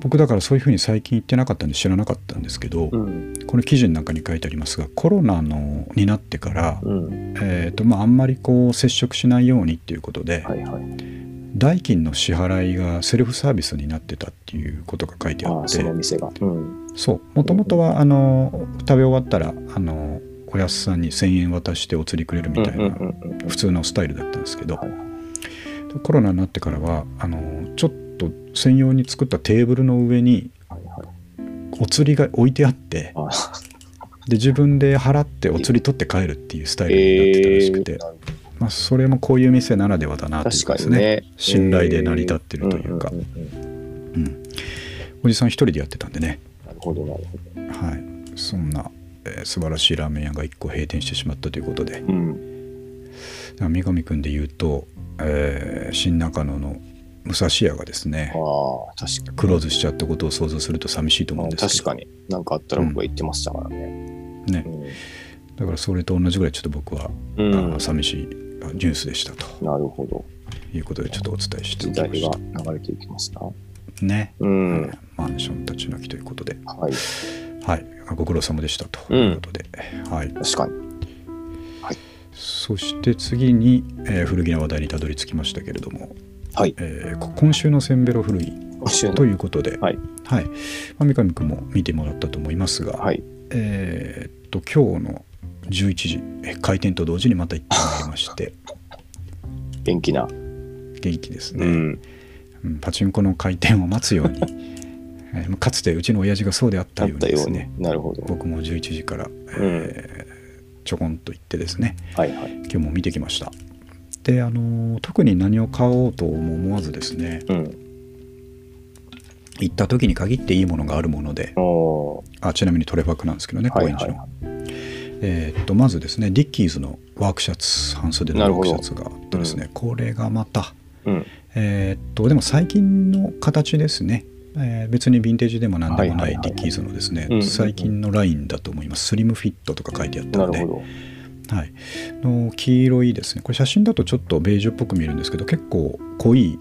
僕だからそういうふうに最近言ってなかったんで知らなかったんですけど、うん。この記事の中に書いてありますがコロナのになってから、うん。えーとまあ、あんまりこう接触しないようにっていうことで、はいはい。代金の支払いがセルフサービスになってたっていうことが書いてあって。その店が。うん。そう。もともとはあの食べ終わったらあのおやすさんに1,000円渡してお釣りくれるみたいな普通のスタイルだったんですけど、はいコロナになってからはあのちょっと専用に作ったテーブルの上に。お釣りが置いてあってあで自分で払ってお釣り取って帰るっていうスタイルになってたらしくて、えーまあ、それもこういう店ならではだなどという確かにね。信頼で成り立ってるというかんんんうんうん、おじさん一人でやってたんでね、なるほど、なるほはい、そんな、えー素晴らしいラーメン屋が1個閉店してしまったということでど。うん。三上君で言うと、えー新中野の武蔵屋がですね。クローズしちゃったことを想像すると寂しいと思うんですけど確かに。なんかあったら僕は言ってましたからね。ね、だからそれと同じぐらいちょっと僕は、うん。寂しいニュースでしたと。なるほど。いうことでちょっとお伝えしてお時代きましが流れていきますな。たね、うん。えーマンション立ち退きということで。はい。はい。ご苦労様でしたと。いうことで、はい。確かに。そして次に、えー古着の話題にたどり着きましたけれども、はい。えーこ今週のセンベロ古着。ということで、はい。はい。まあ、三上君も見てもらったと思いますが、はい。えーっと今日の11時えー開店と同時にまた行ってまいりまして元気な。元気ですね、うん。うんパチンコの開店を待つように、[LAUGHS] えーかつてうちの親父がそうであったようにですね。なるほど。僕も11時から、えーちょこんと行ってですねはいはい。今日も見てきましたであのー特に何を買おうとも思わずですねうん。行った時に限っていいものがあるものであちなみにトレファクなんですけどね高円寺の、はいはいはい。えーっとまずですねディッキーズのワークシャツ半袖のワークシャツがあってですねこれがまたうん。えーっとでも最近の形ですね、えー別にヴィンテージでも何でもなはいはいはい。いディッキーズのですね、うんうんうん。最近のラインだと思います。スリムフィットとか書いてあったので。はい、の黄色いですね。これ写真だとちょっとベージュっぽく見えるんですけど結構濃い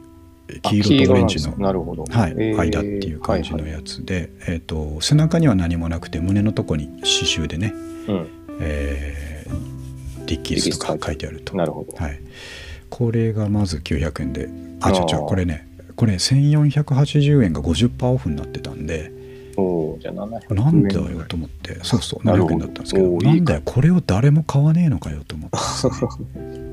黄色とオレンジの。はいえー間っていう感じのはいはい。やつで、えー、と背中には何もなくて胸のとこに刺繍でね、うん。えーディッキーズとか書いてあると。なるほど。はい、これがまず900円で。あ違う違う。これねこれ1480円が50%オフになってたんで。おおじゃあ700円。なんだよと思って。そうそう700なるほど円だったんですけど。ないんだよこれを誰も買わねえのかよと思ってね。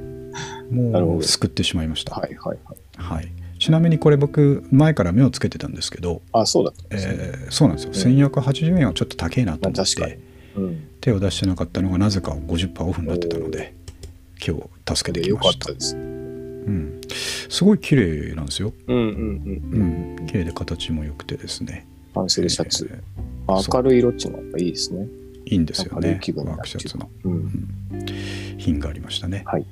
[LAUGHS] もう救ってしまいました、はいはいはい。はい、ちなみにこれ僕前から目をつけてたんですけど、あ、そうだったんですね。えーそうなんですよ、1480円はちょっと高いなと思っまあ確かに。てうん。手を出してなかったのがなぜか50%オフになってたので今日助けてきよました。かったです。うん、すごい綺麗なんですよ、うんうんううん。ん、綺麗で形も良くてですね。半袖シャツ。え明るい色っていうのがやっぱいいですね。ーいいんですよね。ワークシャツの、う。うん。ん、品がありましたね。はい。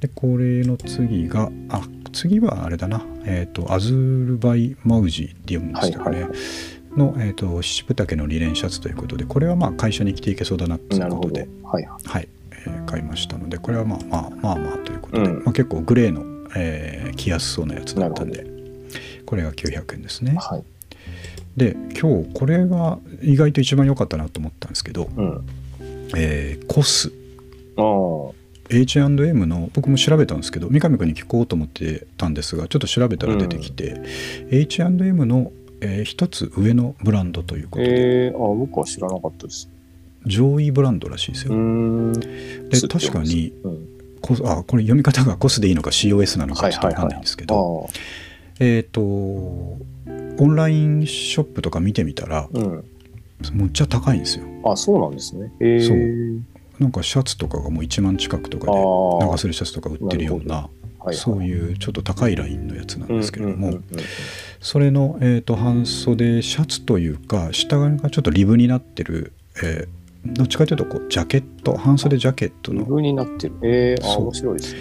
でこれの次があ次はあれだな。えっ、とアズールバイマウジーって読むんですけどね、はいはいはいの、えー、と七分丈のリネンシャツということでこれはまあ会社に着ていけそうだなってい。うことではいはい。はい、えー買いましたのでこれはまあまあまあまあということで、うんまあ、結構グレーの、えー着やすそうなやつだったんでこれが900円ですねはい。で今日これが意外と一番良かったなと思ったんですけど、うん。えーコスああ。H&M の僕も調べたんですけど三上君に聞こうと思ってたんですがちょっと調べたら出てきて、H&M の、えー一つ上のブランドということで、えー、あ僕は知らなかったです。上位ブランドらしいですよ。で確かにうん、コスあこれ読み方がコスでいいのか COS なのかちょっと分かんないんですけど、あえっ、とオンラインショップとか見てみたらあ、うん。むっちゃ高いんですよ。あ、そうなんですね。えー、そう。なんかシャツとかがもう1万近くとかで長袖シャツとか売ってるような。はいはい、そういうちょっと高いラインのやつなんですけれども、それの、えー、と半袖シャツというか下がちょっとリブになってる、えーどっちかというとこうジャケット半袖ジャケットの。リブになってる。えー、面白いですね。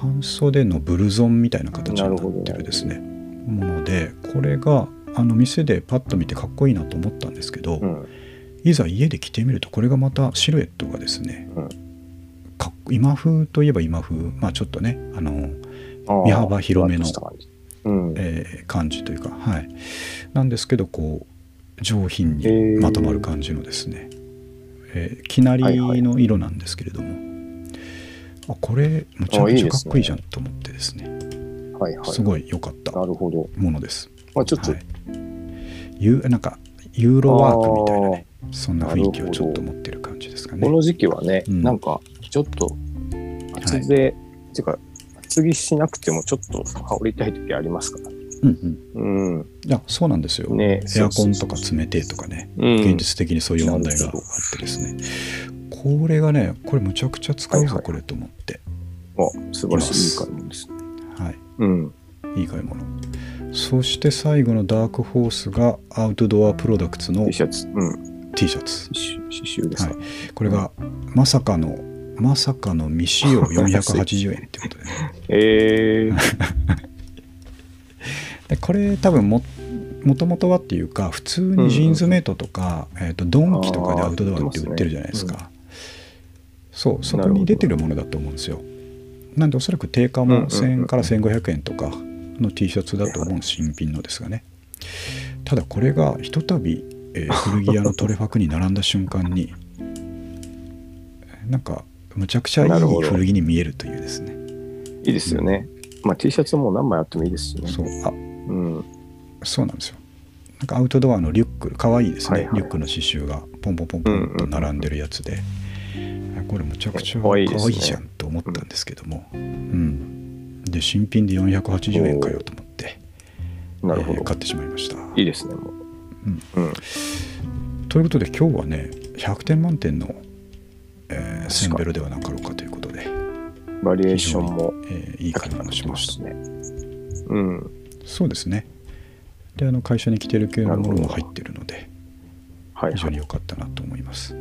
半袖のブルゾンみたいな形になってるですね。ものでこれがあの店でパッと見てかっこいいなと思ったんですけど、うん。いざ家で着てみるとこれがまたシルエットがですね、うんかっ今風といえば今風まあちょっとねあの身幅広めのうん。えー感じというか、はい、なんですけどこう上品にまとまる感じのですね、えーきなりの色なんですけれども、あこれむちゃくちゃかっこいいじゃんと思ってですね。はいはい。すごい良かったなるほど。ものです。まあちょっと、はい、ユなんかユーロワークみたいなねそんな雰囲気をちょっと持ってる感じですかね。こ。の時期はね、うん。なんかちょっと厚手、ていうか厚着しなくてもちょっと羽織りたい時ありますから。うんうん、うん。いやそうなんですよ、ねエアコンとか冷てえとかねうん、現実的にそういう問題があってですね、これがねこれむちゃくちゃ使うぞ、はいはいこれと思って、あ素晴らしいいい買い物ですね。はい、うん。いい買い物そして最後のダークホースがアウトドアプロダクツの T シャツ。うん。T シャツ刺繍ですか。これがまさかのまさかの未使用 [LAUGHS] 480円ってことでね。[LAUGHS] えー、[LAUGHS] でこれ多分ももともとはっていうか普通にジーンズメイトとか、えー、とドンキとかでアウトドアって売ってるじゃないですか、そうそこに出てるものだと思うんですよ。なんでおそらく定価もうんうんうん1000円から1500円とかの T シャツだと思う新品のですがね。ただこれがひとたび、えー古着屋のトレファクに並んだ瞬間になんかむちゃくちゃいい古着に見えるというですね。いいですよね。まあ T シャツも何枚あってもいいですしね。そう。あうん。そうなんですよ。なんかアウトドアのリュックかわいいですね、はいはい。リュックの刺繍がポンポンポンポンと並んでるやつで、これむちゃくちゃかわいいじゃんと思ったんですけども、うん。で新品で480円かよと思って、なるほど。えー買ってしまいました。いいですね、もう。うん。うん。ということで今日はね100点満点の、えーセンベロではなかろうかということで、バリエーションもえーいい買い物しましたね。うん。そうですねであの会社に着てる系のものも入ってるのではいはい。非常に良かったなと思います。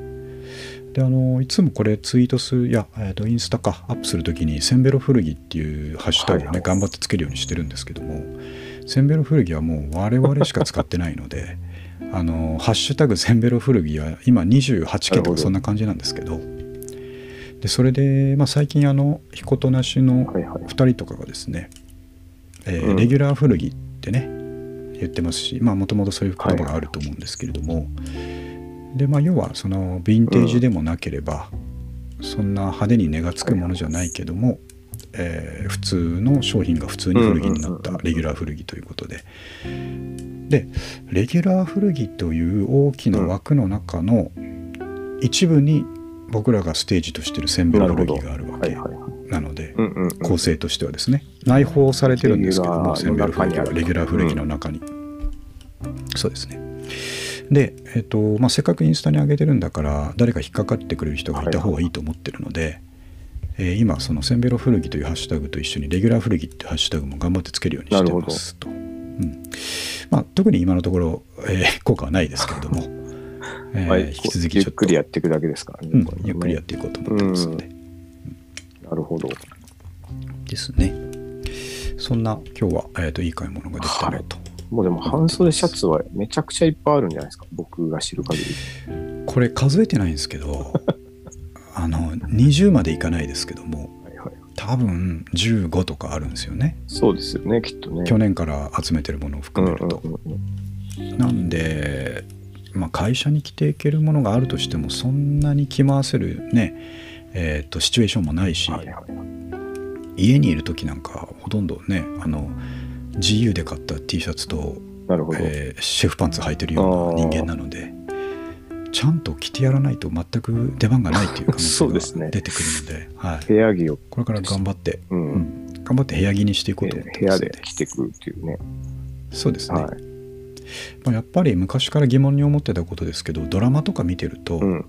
であのいつもこれツイートするいや、えー、とインスタかアップするときに「センベロ古着」っていうハッシュタグをね、はいはい頑張ってつけるようにしてるんですけどもセンベロ古着はもう我々しか使ってないので [LAUGHS] あの「ハッシュタグセンベロ古着」は今28件とかそんな感じなんですけどでそれで、まあ、最近あの彦となしのはいはい。2人とかがですね、えーうん。レギュラー古着ってね言ってますしまあもともとそういう言葉があると思うんですけれども、でまあ要はそのヴィンテージでもなければ、そんな派手に値がつくものじゃないけども、えー普通の商品が普通に古着になったうんうんうんうん。レギュラー古着ということで。でレギュラー古着という大きな枠の中の一部に僕らがステージとしてるセンベロ古着があるわけ。なので、うんうん、うん。構成としてはですね内包されてるんですけどもセンベルラーの中に。ある古着はレギュラー古着の中に、そうですね。で、えっとまあ、せっかくインスタに上げてるんだから誰か引っかかってくれる人がいた方がいいと思ってるので、えー今そのセンベロ古着というハッシュタグと一緒にレギュラー古着っていうハッシュタグも頑張ってつけるようにしてますと、うん。まあ、特に今のところ、えー効果はないですけれども、えーはい引き続きゆっちょっとくりやっていくだけですからね。うんゆっくりやっていこうと思ってますので、なるほど。ですねそんな今日は、えー、といい買い物ができたなと、もうでも半袖シャツはめちゃくちゃいっぱいあるんじゃないですか。僕が知る限り。これ数えてないんですけど [LAUGHS] あの20までいかないですけどもはいはい。多分15とかあるんですよねそうですよね、きっとね。去年から集めてるものを含めると、うんうんうんうんなんでまあ、会社に着ていけるものがあるとしてもそんなに着回せるね、えー、とシチュエーションもないし、家にいる時なんかほとんどねあの GU で買った T シャツと。えーシェフパンツ履いてるような人間なのでちゃんと着てやらないと全く出番がないという可能 [LAUGHS] ですね。性が出てくるのではい、部屋着を、これから頑張って、う、うん。ん、頑張って部屋着にしていこうと思って部屋ますので着てくるっていうね。そうですね、はい。まあ、やっぱり昔から疑問に思ってたことですけどドラマとか見てると、うん。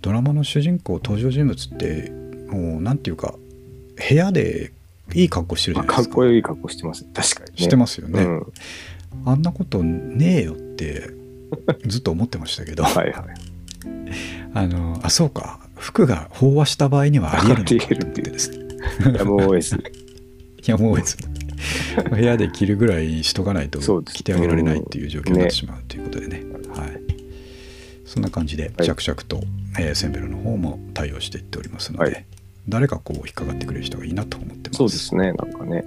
ドラマの主人公登場人物ってもうなんていうか部屋でいい格好してるじまあ、ゃないですかかっこいい格好してます。確かにね。してますよね、うん。あんなことねえよってずっと思ってましたけど [LAUGHS] はいはい。あのあそうか服が飽和した場合にはありえるのかと思ってです [LAUGHS] ねやむを得ず。やむを得ず部屋で着るぐらいしとかないと着てあげられないっていう状況になってしまうということでね。はい、そんな感じではい。着々と、えーセンベロの方も対応していっておりますので、はい。誰かこう引っかかってくれる人がいいなと思ってます。そうですね。なんかね。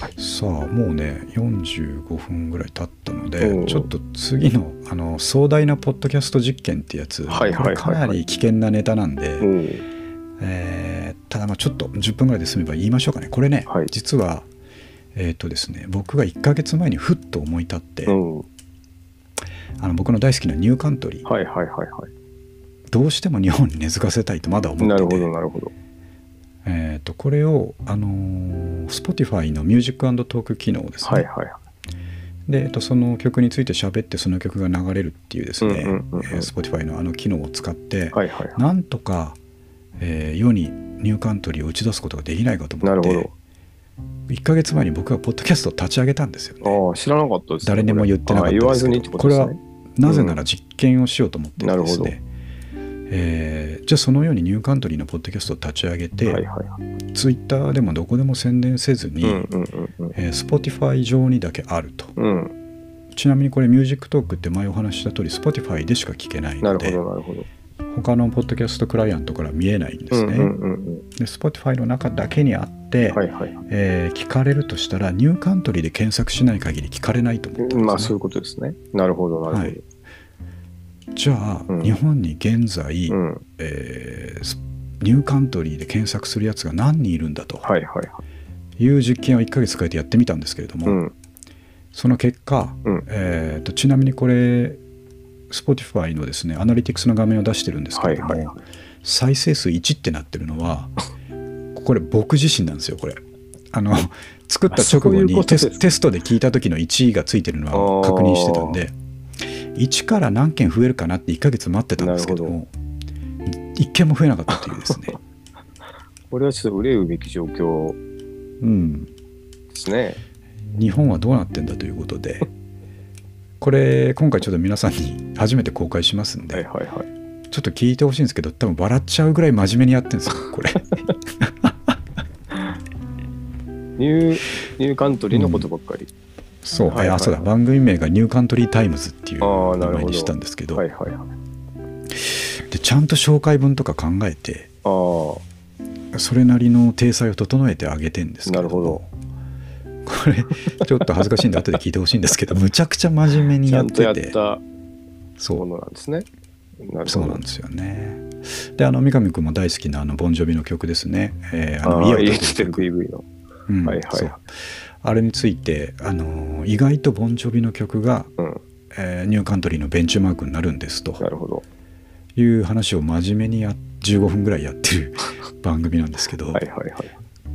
はい、さあもうね45分ぐらい経ったので、うんちょっと次のあの壮大なポッドキャスト実験ってやつ、はいはいはいはい。かなり危険なネタなんで、うん。えーただまあちょっと10分ぐらいで済めば言いましょうかねこれね、はい実はえっ、とですね僕が1ヶ月前にふっと思い立って、うん。はあの僕の大好きなニューカントリー、いはいはいはどうしても日本に根付かせたいとまだ思い。なっててるほどなるほど。えー、とこれを、あのー Spotify のミュージックトーク機能ですね、はいはいはい。で、えっと、その曲について喋ってその曲が流れるっていうですね、うんうんうんうんえー Spotify のあの機能を使って、はいはいはなんとか、えー世にニューカントリーを打ち出すことができないかと思ってるほ1ヶ月前に僕がポッドキャストを立ち上げたんですよねど。ああ、知らなかったですね。誰にも言ってなかったですけどこれね。なぜなら実験をしようと思ってですなるね、えーじゃあそのようにニューカントリーのポッドキャストを立ち上げて、はいはいはい。ツイッターでもどこでも宣伝せずに、うんうんうんうん。えー Spotify 上にだけあるとうん。ちなみにこれミュージックトークって前お話しした通り Spotify でしか聞けないなるほのでどなるほど。他のポッドキャストクライアントから見えないんですね、うんうんうんうん。で Spotify の中だけにあって、はいはいはい。えー聞かれるとしたらニューカントリーで検索しない限り聞かれないと思ってまます、ねあそういうことですね。なるほどなるほど。はいじゃあ、うん日本に現在、うん。えースニューカントリーで検索するやつが何人いるんだとはいはいはい。いう実験を1ヶ月かけてやってみたんですけれども、うん。その結果、うん。えーとちなみにこれ Spotify のですねアナリティクスの画面を出してるんですけれども、はいはい。はい再生数1ってなってるのはこれ僕自身なんですよこれ。あの [LAUGHS] 作った直後にテストで聞いた時の1位がついてるのは確認してたんで1から何件増えるかなって1ヶ月待ってたんですけども1件も増えなかったというですね。[LAUGHS] これはちょっと憂うべき状況うん。ですね。日本はどうなってんだということでこれ今回ちょっと皆さんに初めて公開しますんで、はいはいはい。ちょっと聞いてほしいんですけど多分笑っちゃうぐらい真面目にやってるんですよ [LAUGHS] これ。ニュー、ニューカントリーのことばっかり。そう、はいはいはい。あそうだ。番組名がニューカントリータイムズっていう名前にしたんですけど。はいはいはい。でちゃんと紹介文とか考えてああ、それなりの体裁を整えてあげてんですけどなるほどこれちょっと恥ずかしいんで後で聞いてほしいんですけどむちゃくちゃ真面目にやってて。そうものなんですね。なるほど。そう。なんですよね。であの三上君も大好きなあのボンジョビの曲ですね「えーあの家を家来てる出てる曲。PV の。うんはいはいあれについて、あのー意外とボンジョビの曲が、うん。えーニューカントリーのベンチマークになるんですと。なるほど。いう話を真面目にや15分ぐらいやってる [LAUGHS] 番組なんですけど、はいはいはい。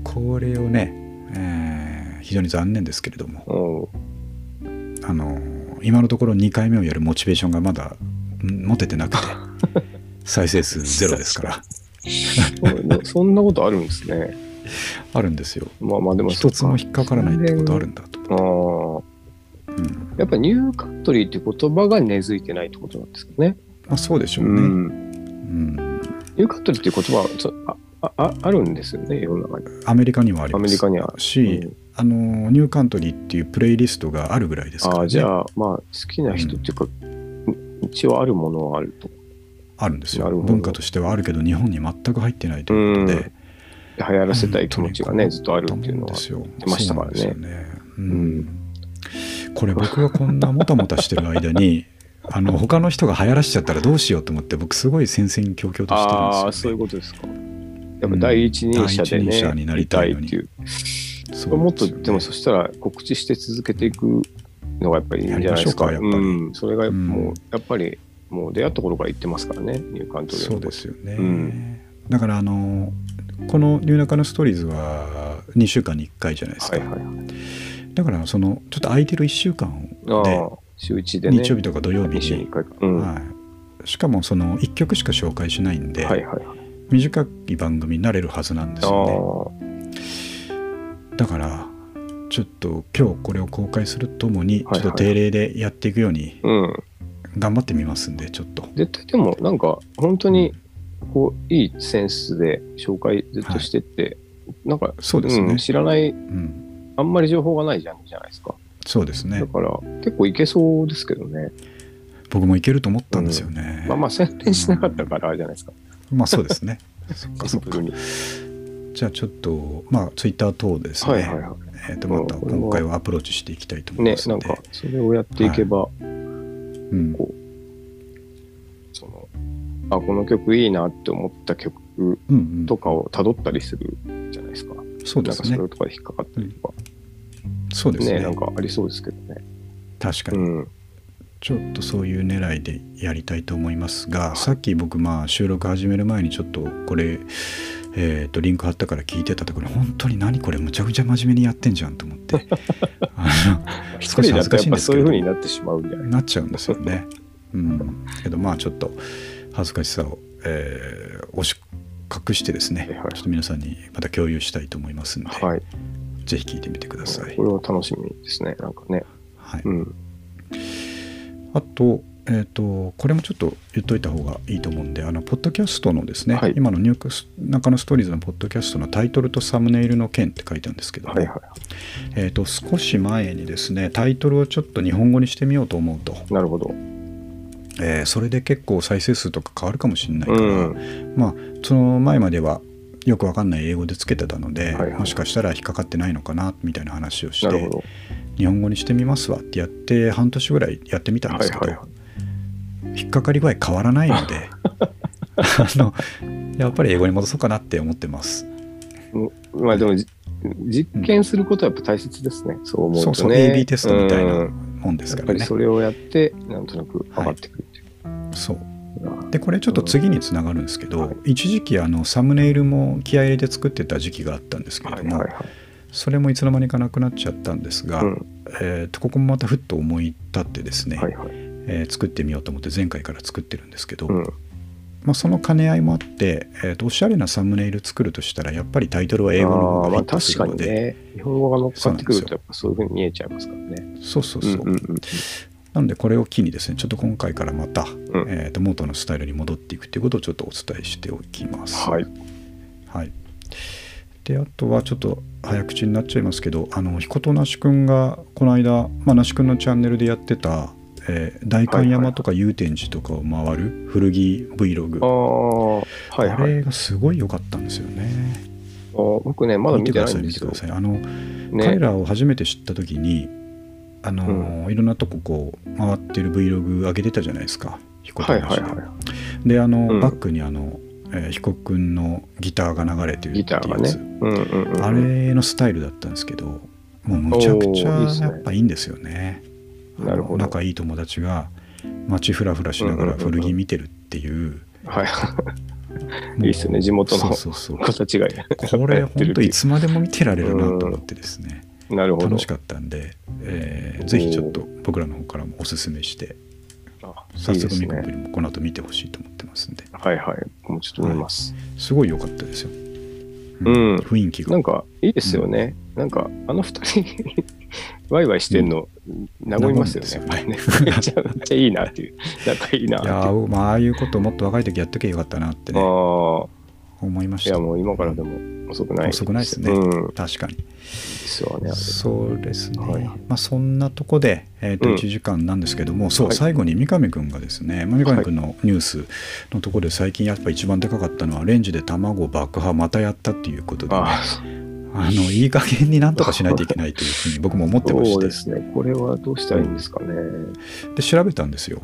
これをね、えー非常に残念ですけれども、うん。あのー今のところ2回目をやるモチベーションがまだん持ててなくて [LAUGHS] 再生数ゼロですからそんなことあるんですね。[LAUGHS] あるんですよまあまあでも一つも引っかからないってことあるんだと、ああ。うんやっぱニューカントリーって言葉が根付いてないってことなんですかね。まあ、そうでしょうね、うん。うんニューカントリーっていう言葉はあああるんですよね、世の中に。アメリカにはありますアメリカにはし、うんあのーニューカントリーっていうプレイリストがあるぐらいですから、ね、ああ、じゃあ、まあ、好きな人っていうか、一応あるものはあると。あるんですよ。文化としてはあるけど日本に全く入ってないということで、流行らせたい気持ちがね、ずっとあるっていうのは出ましたからね。ね。うん。うん。これ僕がこんなもたもたしてる間に [LAUGHS] あの他の人が流行らしちゃったらどうしようと思って僕すごい戦々恐々としてるんですよ、ね、ああ、そういうことですか。やっぱ第一人者で第一人ね、者になりたいのに。ってそうもっと、すよねでもそしたら告知して続けていくのがやっぱりいいんじゃないですか。やりましょうかやっぱりうん。それがうんもう、やっぱり、もう出会った頃から言ってますからね、ニューカントリーのそうですよね、うんだからあのこの「ニューナカのストーリーズ」は2週間に1回じゃないですか、はいはいはい。だからそのちょっと空いてる1週間で週一でね。日曜日とか土曜日2週にに1回か。うん。ははい、しかもその1曲しか紹介しないんで、いはいはい。短い番組になれるはずなんですよあねだからちょっと今日これを公開するともにちょはい。はいっと定例でやっていくように。頑張ってみますんでちょっと。絶対でもなんか本当にこういいセンスで紹介ずっとしてって、なんかそうですね。ん知らないうん。あんまり情報がないじゃんじゃないですか。そうですね。だから結構いけそうですけどね。僕もいけると思ったんですよね、まあまあ宣伝しなかったからあれじゃないですかまあそうですねそっかそっかじゃあちょっとまあツイッター等でですね、はいはいはえー、とまた今回はアプローチしていきたいと思いねいますので、なんかそれをやっていけば、うん。こそのあこの曲いいなって思った曲うんうん。とかを辿ったりするじゃないですか、そうですね。なんかそれとかで引っかかったりとか、そうですね。ねなんかありそうですけどね。確かに、うん。ちょっとそういう狙いでやりたいと思いますがさっき僕まあ収録始める前にちょっとこれえー、とリンク貼ったから聞いてたところ本当に何これむちゃくちゃ真面目にやってんじゃんと思ってあの [LAUGHS] 一少し恥ずかしいんですけどそういう風になってしまうんじゃない？なっちゃうんですよね。うん、けどまあちょっと恥ずかしさを、えー押し隠してですね、はいはいちょっと皆さんにまた共有したいと思いますんで、はい。ぜひ聞いてみてくださいこ。れは楽しみですね。なんかね。はい、うん。あと,、えー、とこれもちょっと言っといた方がいいと思うんであのポッドキャストのですね、はい今のニュークス中野ストーリーズのポッドキャストのタイトルとサムネイルの件って書いてあるんですけども、はいはえー、と少し前にですねタイトルをちょっと日本語にしてみようと思うと、い。なるほど。えーそれで結構再生数とか変わるかもしれないから、うん。まあその前まではよくわかんない英語でつけてたので、はいはいもしかしたら引っかかってないのかなみたいな話をして。日本語にしてみますわってやって半年ぐらいやってみたんですけど、はいはいは引っかかり具合変わらないので [LAUGHS] あのやっぱり英語に戻そうかなって思ってます。まあでもじ、実験することはやっぱ大切ですね。そう思うとね。そうそう AB テストみたいなうんもんですやっぱからね。りそれをやって、なんとなく上がってくるっていう。そうあでこれちょっと次につながるんですけど、はい一時期あのサムネイルも気合い入れて作ってた時期があったんですけれども、はいはいはい。それもいつの間にかなくなっちゃったんですが、うんえーとここもまたふっと思い立ってですね、はいはい。えー作ってみようと思って前回から作ってるんですけど、うん。まあ、その兼ね合いもあって、えーとおしゃれなサムネイル作るとしたらやっぱりタイトルは英語の方がフィットするので、にね。日本語が乗っかってくるとそういうふうに見えちゃいますからね。そうそうそう、うんうんうん。なのでこれを機にですねちょっと今回からまた、うんえーと元のスタイルに戻っていくということをちょっとお伝えしておきます。はい。はい、であとはちょっと早口になっちゃいますけどあの彦と那須くんがこの間、まあ、那須くんのチャンネルでやってた、えー代官山とか祐天寺とかを回る古着 Vlog、ああ、はいあはい。れがすごい良かったんですよね。僕ね、まだ見て見てくださいないんですよ見てくだ。さい。あの、ね彼らを初めて知った時にあの、いろんなとここう回ってる Vlog 上げてたじゃないですか彦とはい那須ではいはであの、うんバックにあの、えー、彦君のギターが流れてい。るっていうやギターがねつ。うんうんうん。あれのスタイルだったんですけどもうむちゃくちゃやっぱいいんですよね。なるほどあの仲いい友達が街フラフラしながら古着見てるっていう。はい。いいっすね地元のそうそうそう形がこれ本当いいつまでも見てられるなと思ってですね、なるほど。楽しかったんで、えーぜひちょっと僕らの方からもおすすめしてあ早速ミコプね。にもこの後見てほしいと思ってますんではいはい。もうちょっと見ます。すごい良かったですよ、うん雰囲気がなんかいいですよね。なんかあの二人ワイワイしてんの和みますよね。めっちゃめっちゃいいなっていう。仲いいなっていう。いやーまあああいうこともっと若い時やっときゃよかったなってね。思いました。いやもう今からでも遅くない。遅くないですね。確かに。ですよね。そうですね、はい。まあそんなとこで、えー、とうん。1時間なんですけども、そう、はい。最後に三上君がですねまあ三上君のニュースのところで最近やっぱ一番でかかったのはレンジで卵爆破またやったっていうことで、ね、ああのいい加減になんとかしないといけないというふうに僕も思ってましてそうですね。これはどうしたらいいんですかね。で調べたんですよ。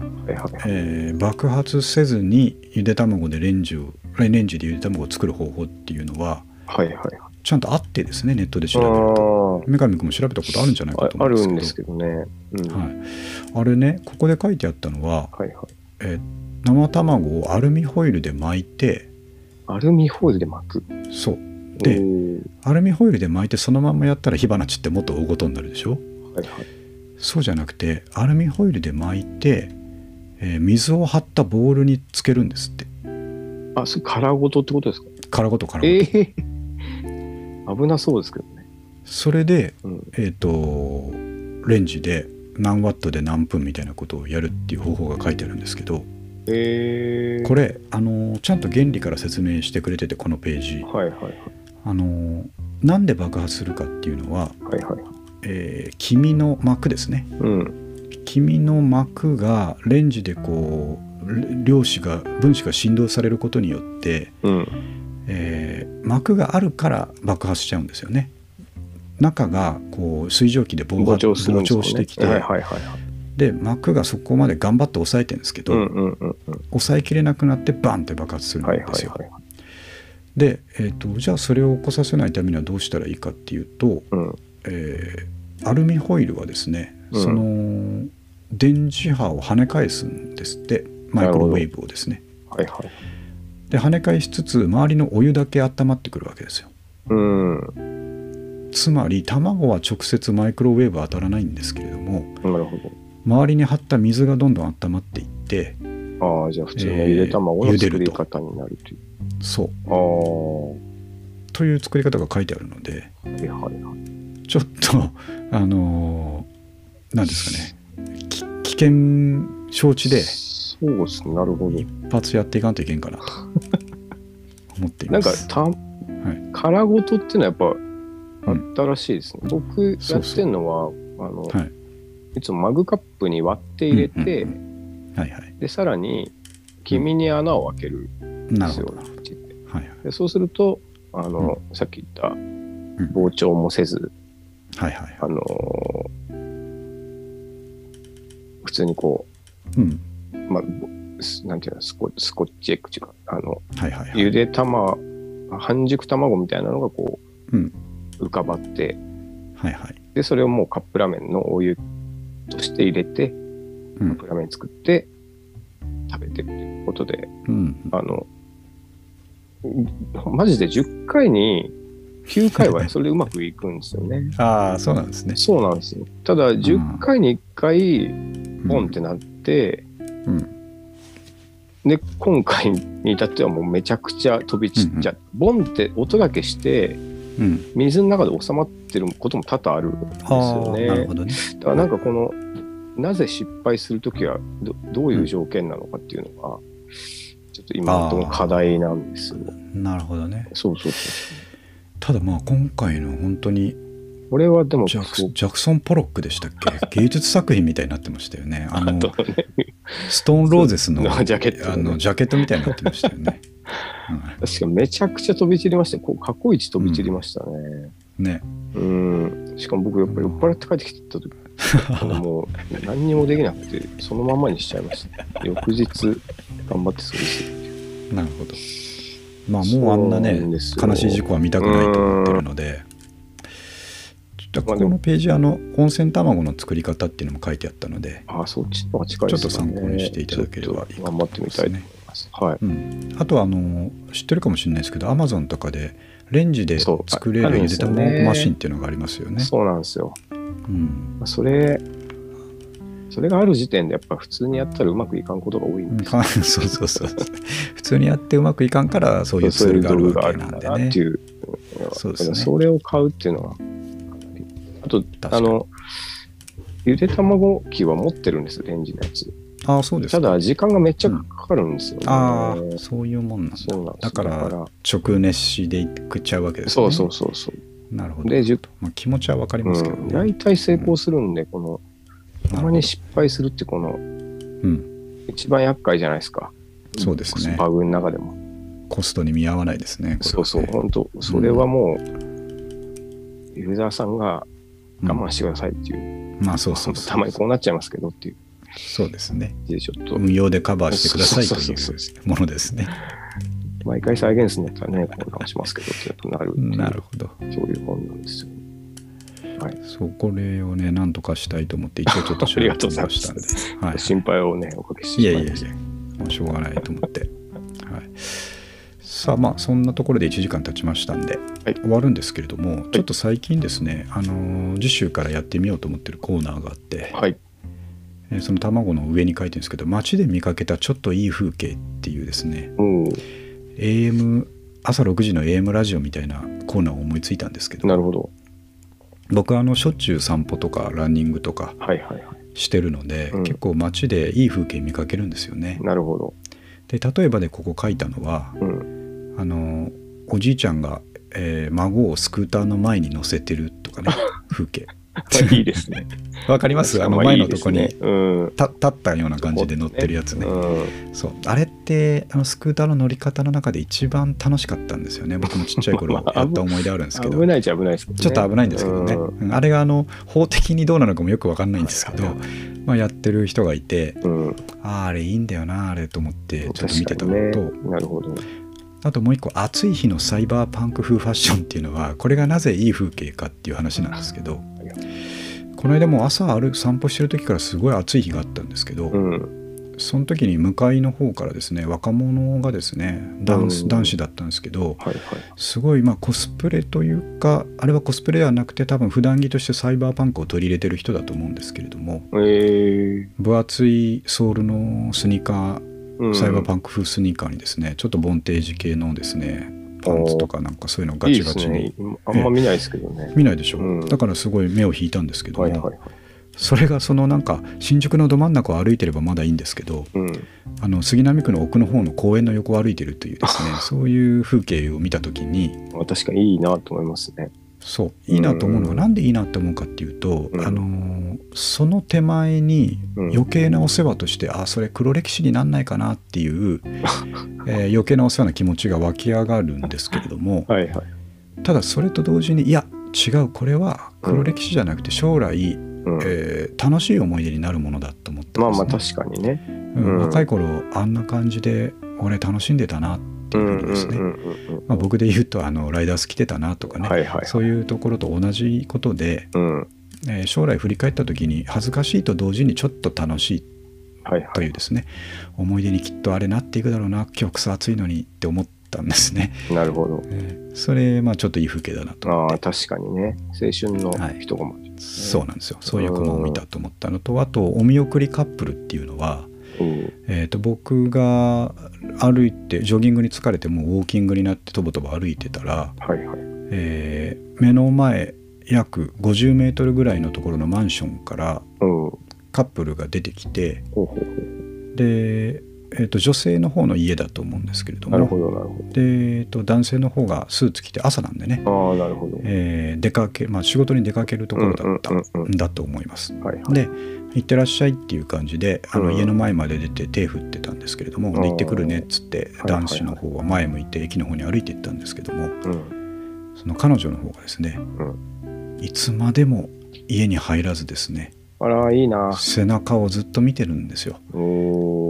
えー爆発せずにゆで卵でレンジをレンジでゆで卵を作る方法っていうのははいはい。ちゃんとあってですねネットであ調べるとー三上君も調べたことあるんじゃないかと思うんですけどるんですけどね。うん。ははい、あれねここで書いてあったのは、いはい。えー生卵をアルミホイルで巻いてアルミホイルで巻く？そうでアルミホイルで巻いてそのまんまやったら火花散ってもっと大ごとになるでしょ？はいはい。そうじゃなくてアルミホイルで巻いて、えー水を張ったボウルにつけるんですってあ、それ殻ごとってことですか？殻ごと殻ごと、ええ危なそうですけどね。それでうん。えっ、とレンジで何ワットで何分みたいなことをやるっていう方法が書いてあるんですけどええこれあのちゃんと原理から説明してくれててこのページはいはいはい。あのなんで爆発するかっていうのは、はいはい。えー黄身の膜ですねうん。黄身の膜がレンジでこう量子が分子が振動されることによって、うん。えー膜があるから爆発しちゃうんですよね中がこう水蒸気で膨張膨張してきて、はいはいはいはい。で膜がそこまで頑張って抑えてるんですけど、うんうんうんうん。抑えきれなくなってバンって爆発するんはいですよ。はいはい。で、えー、とじゃあそれを起こさせないためにはどうしたらいいかっていうと、うん。えーアルミホイルはですね、うんその電磁波を跳ね返すんですってマイクロウェーブをですね。はいはい。で跳ね返しつつ周りのお湯だけ温まってくるわけですよ。うん。つまり卵は直接マイクロウェーブは当たらないんですけれどもなるほど。周りに張った水がどんどん温まっていってああ、じゃあ普通のゆで卵の作り方になるという。そうああ、はという作り方が書いてあるのでいはいはい。ちょっとあのーなんですかねき危険承知でそうですね、なるほど。一発やっていかんといけんかなと思っていなんかます。た、殻ごとっていうのはやっぱ新しいですね。僕やってるのは、あの、はいいつもマグカップに割って入れて、うんうんはいはい。で、さらに黄身に穴を開けるん。ですよ。はいはい。でそうすると、あの、さっき言った膨張もせず、はいはいあの普通にこうん。う、まあ、すなんていうの、スコスコッチエッグっていうか、あの、はいはいはい。ゆで卵、半熟卵みたいなのがこう、うん。浮かばって、はいはい。で、それをもうカップラーメンのお湯として入れて、うん。カップラーメン作って食べてるということで、うん。あの、マジで10回に9回は [LAUGHS] それでうまくいくんですよね。ああそうなんですね。そうなんですよ。ただ、10回に1回、ポンってなって、うんで、今回に至ってはもうめちゃくちゃ飛び散っちゃう。ボンって音だけして、うん。水の中で収まってることも多々あるんですあよあなるねほ。どね。だからなんかこの、なぜ失敗するときはどどういう条件なのかっていうのが、ちょっと今のところ課題なんですよ。なるほどね。そうそうそう。ただまあ今回の本当にこれはでもジャクそうジャクソン・ポロックでしたっけ？[LAUGHS] 芸術作品みたいになってましたよね。あのね、ストーン・ローゼスのジャケットねあのジャケットみたいになってましたよね。[LAUGHS] 確かめちゃくちゃ飛び散りました。こう過去一飛び散りましたね。うんね。うん。しかも僕やっぱり酔っ払って帰ってきてた時、もう何にもできなくて、そのままにしちゃいました。翌日頑張って掃除してる。なるほど。まあもうあんなね悲しい事故は見たくないと思ってるので。ちょっとここのページあの温泉卵の作り方っていうのも書いてあったので、あ、そっちの近いですね。ちょっと参考にしていただければいいかと頑張ってみたいと思います。はい。うん、あとはあの知ってるかもしれないですけどアマゾンとかでレンジで作れるるゆで卵マシンっていうのがありますよね。そうなんですよ。うんそれ、それがある時点でやっぱ普通にやったらうまくいかんことが多いんですよ。か [LAUGHS] そうそうそう普通にやってうまくいかんからそういうツールがあるわけなんでねって。いう。そうですねそれを買うっていうのは、あと、あの、ゆで卵機は持ってるんです、レンジのやつ。ああそうですかただ、時間がめっちゃかかるんですよね。ああそういうもんなんだそうなんですだからだから直熱しでいくっちゃうわけですねそうそうそうそう。なるほど。で、まあ、気持ちはわかりますけどうん、ね、大体成功するんで、この、たまに失敗するって、この、うん。一番厄介じゃないですか。そうですね。バグの中でも。コストに見合わないですねそうそう、本当それはもう、ユーザーさんが我慢してくださいっていう、まあそうそうそうたまにこうなっちゃいますけどっていう。そうですね。でちょっと。運用でカバーしてくださいとそうそうそいう。ものですね毎回再現するんだったらねこう直しますけどってやっぱなるっていうなるほどそういう本なんですよね。はい。そうこれをねなんとかしたいと思って一応ちょっと [LAUGHS] 調べてみましたんではい心配をね、おかけしていやいやい。や、もうしょうがないと思って。はい、さあまあそんなところで1時間経ちましたんで、はい終わるんですけれども、ちょっと最近ですね、あのー次週からやってみようと思ってるコーナーがあって、はい。えーその卵の上に書いてるんですけど街で見かけたちょっといい風景っていうですねおお、AM 朝6時の AM ラジオみたいなコーナーを思いついたんですけどなるほど。僕はあのしょっちゅう散歩とかランニングとかはいはいはい。してるので、うん結構街でいい風景見かけるんですよね。なるほど。で例えばでここ書いたのはうん。あのおじいちゃんが、えー孫をスクーターの前に乗せてるとかね風景 [LAUGHS] いいですね。わかります？あのま前のとこに立ったような感じで乗ってるやつねうん。そうあれってあのスクーターの乗り方の中で一番楽しかったんですよね僕もちっちゃい頃ま [LAUGHS] あやった思い出あるんですけど、危ないっちゃ危ないですけどね。ちょっと危ないんですけどね、あれがあの法的にどうなのかもよくわかんないんですけど、はいまあ、やってる人がいてうん。あああれいいんだよなあれと思ってちょっと見てたのと、ね。なるほど。あともう一個暑い日のサイバーパンク風ファッションっていうのはこれがなぜいい風景かっていう話なんですけどこの間も朝歩散歩してる時からすごい暑い日があったんですけど、うん。その時に向かいの方からですね若者がですね男男子だったんですけどはいはい。すごいまあコスプレというかあれはコスプレではなくて多分普段着としてサイバーパンクを取り入れてる人だと思うんですけれどもえ分厚いソールのスニーカーサイバーパンク風スニーカーにですねちょっとボンテージ系のですねパンツとかなんかそういうのガチガチにいいね。あんま見ないですけどね。見ないでしょ、うんだからすごい目を引いたんですけども、はいはいはい。それがそのなんか新宿のど真ん中を歩いてればまだいいんですけどうん。あの杉並区の奥の方の公園の横を歩いてるというですねそういう風景を見た時にまあ確かにいいなと思いますね。そういいなと思うのはうんなんでいいなと思うかっていうと、うんあのーその手前にうん余計なお世話として、あそれ黒歴史になんないかなっていう、[LAUGHS] えー余計なお世話な気持ちが湧き上がるんですけれどもはいはい。ただそれと同時にいや違うこれは黒歴史じゃなくて将来、うん。えー楽しい思い出になるものだと思ったます、ねまあ確かにね。うんうん若い頃あんな感じで俺楽しんでたなっていうふうにですね、まあ、僕で言うとあのライダース着てたなとかね、はいはいはいそういうところと同じことで、うん。えー将来振り返った時に恥ずかしいと同時にちょっと楽しいはいはい。というですね思い出にきっとあれなっていくだろうな今日草暑いのにって思ったんですね、なるほど。えーそれまあちょっといい風景だなと思あ確かにね。青春の一コマ。そうなんですよそういうコマを見たと思ったのとあとお見送りカップルっていうのはうん。えー、と僕が歩いてジョギングに疲れてもうウォーキングになってとぼとぼ歩いてたら、はいはい。えー目の前約50メートルぐらいのところのマンションからカップルが出てきてで、えー、と女性の方の家だと思うんですけれどう。なるほもどなるほで、えー、と男性の方がスーツ着て朝なんでね、ど。ああ、なるほど。えー出かけまあ、仕事に出かけるところだったんだと思います。はいはい。で行ってらっしゃいっていう感じであのうん。家の前まで出て手振ってたんですけれども、行ってくるねっつって男子の方は前向いて駅の方に歩いていったんですけどもうん。その彼女の方がですねうん。いつまでも家に入らずですねあら、いいな。背中をずっと見てるんですよ。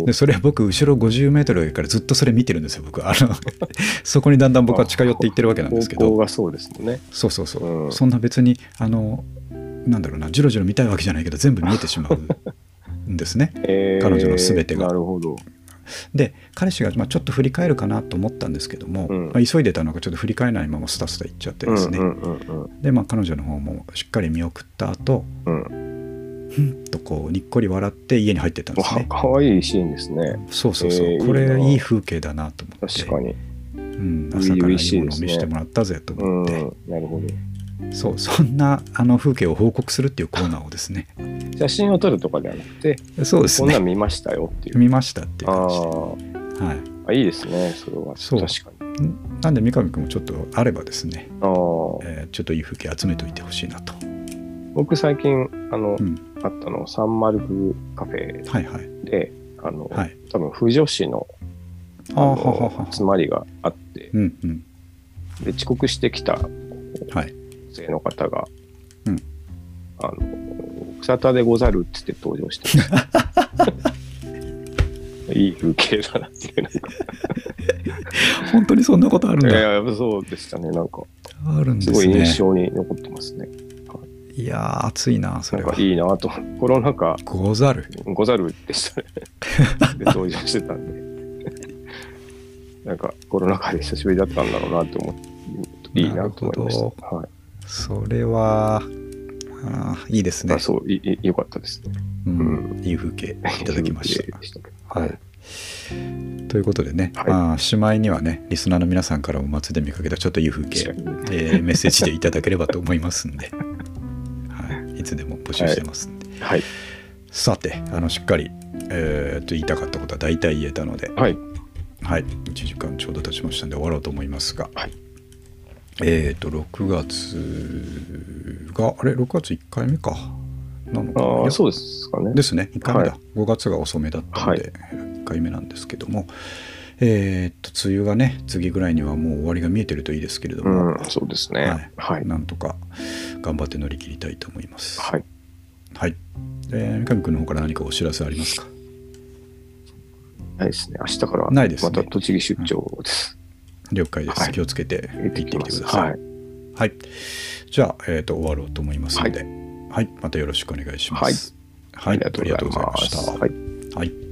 でそれ僕後ろ50メートルからずっとそれ見てるんですよ僕あの [LAUGHS] そこにだんだん僕は近寄っていってるわけなんですけど。方向がそうですもんね。そうそうそう、うん。そんな別にあのなんだろうなじろじろ見たいわけじゃないけど全部見えてしまうんですね [LAUGHS] えー彼女の全てがなるほど。で彼氏がまあちょっと振り返るかなと思ったんですけども、うんまあ、急いでたのかちょっと振り返らないままスタスタ行っちゃってですね、でまあ彼女の方もしっかり見送った後うん。うん。ふんとこうにっこり笑って家に入ってったんですわねかわいいシーンですね。そうそうそう、えーこれいい風景だなと思って確かに。うん、朝からいしいものを見せてもらったぜとう思って、ん。なるほそう [LAUGHS] そんなあの風景を報告するっていうコーナーをですねど。写真を撮るとかではなくて、そうですこんなんね見ましたよっていう。見ましたっていうあ感じで、ーはい、あ、いいですね。それは。そう確かに。なんで三上君もちょっとあればですね、ああ。えーちょっといい風景集めておいてほしいなと、僕最近、あのう、ん、あったの、サンマルクカフェはいはいで、あの、はい多分、不女子のああはあのはは集まりがあって、うんうんで、遅刻してきたはい性の方が、うんあの、草田でござるって言って登場して。[LAUGHS] いい風景だなっていう、なんか。本当にそんなことあるんいだ。やいや、そうでしたね。なんか、あるんですすごいね。印象に残ってますね。いやー、熱いな、それは。かいいなと。コロナ禍、ござる。ござるでしたね。[LAUGHS] で、登場してたんで。なんか、コロナ禍で久しぶりだったんだろうなって思って、いいなと思いました。はい。それは、あーいいですねあ。そう、いい、よかったですね。うん、いい風景いただきましいい風景でした。はい。ということでね、はいまあ、しまいにはね、リスナーの皆さんからも街で見かけたちょっといい風景、えーメッセージでいただければと思いますんで、[LAUGHS] はい、いつでも募集してますんで。はい。さて、あのしっかり、えーっと言いたかったことは大体言えたので、はい。はい、1時間ちょうど経ちましたんで終わろうと思いますが、はいえっ、と、6月が、あれ、6月1回目か。なのかああ、そうですかね。ですね、1回目だ。はい5月が遅めだったのはいで、1回目なんですけども、えっ、と、梅雨がね、次ぐらいにはもう終わりが見えてるといいですけれども、うん、そうですね。はいはい。なんとか頑張って乗り切りたいと思います。はい。はい。えー三上君の方から何かお知らせありますか？ないですね。明日からないですねまた栃木出張です。了解です。はい気をつけて行っててきて。ください。はい。はい。じゃあ、えっ、と、終わろうと思いますので、はい、またよろしくお願いします。はい。ありがとうございます。ありがとうございました。はい。はい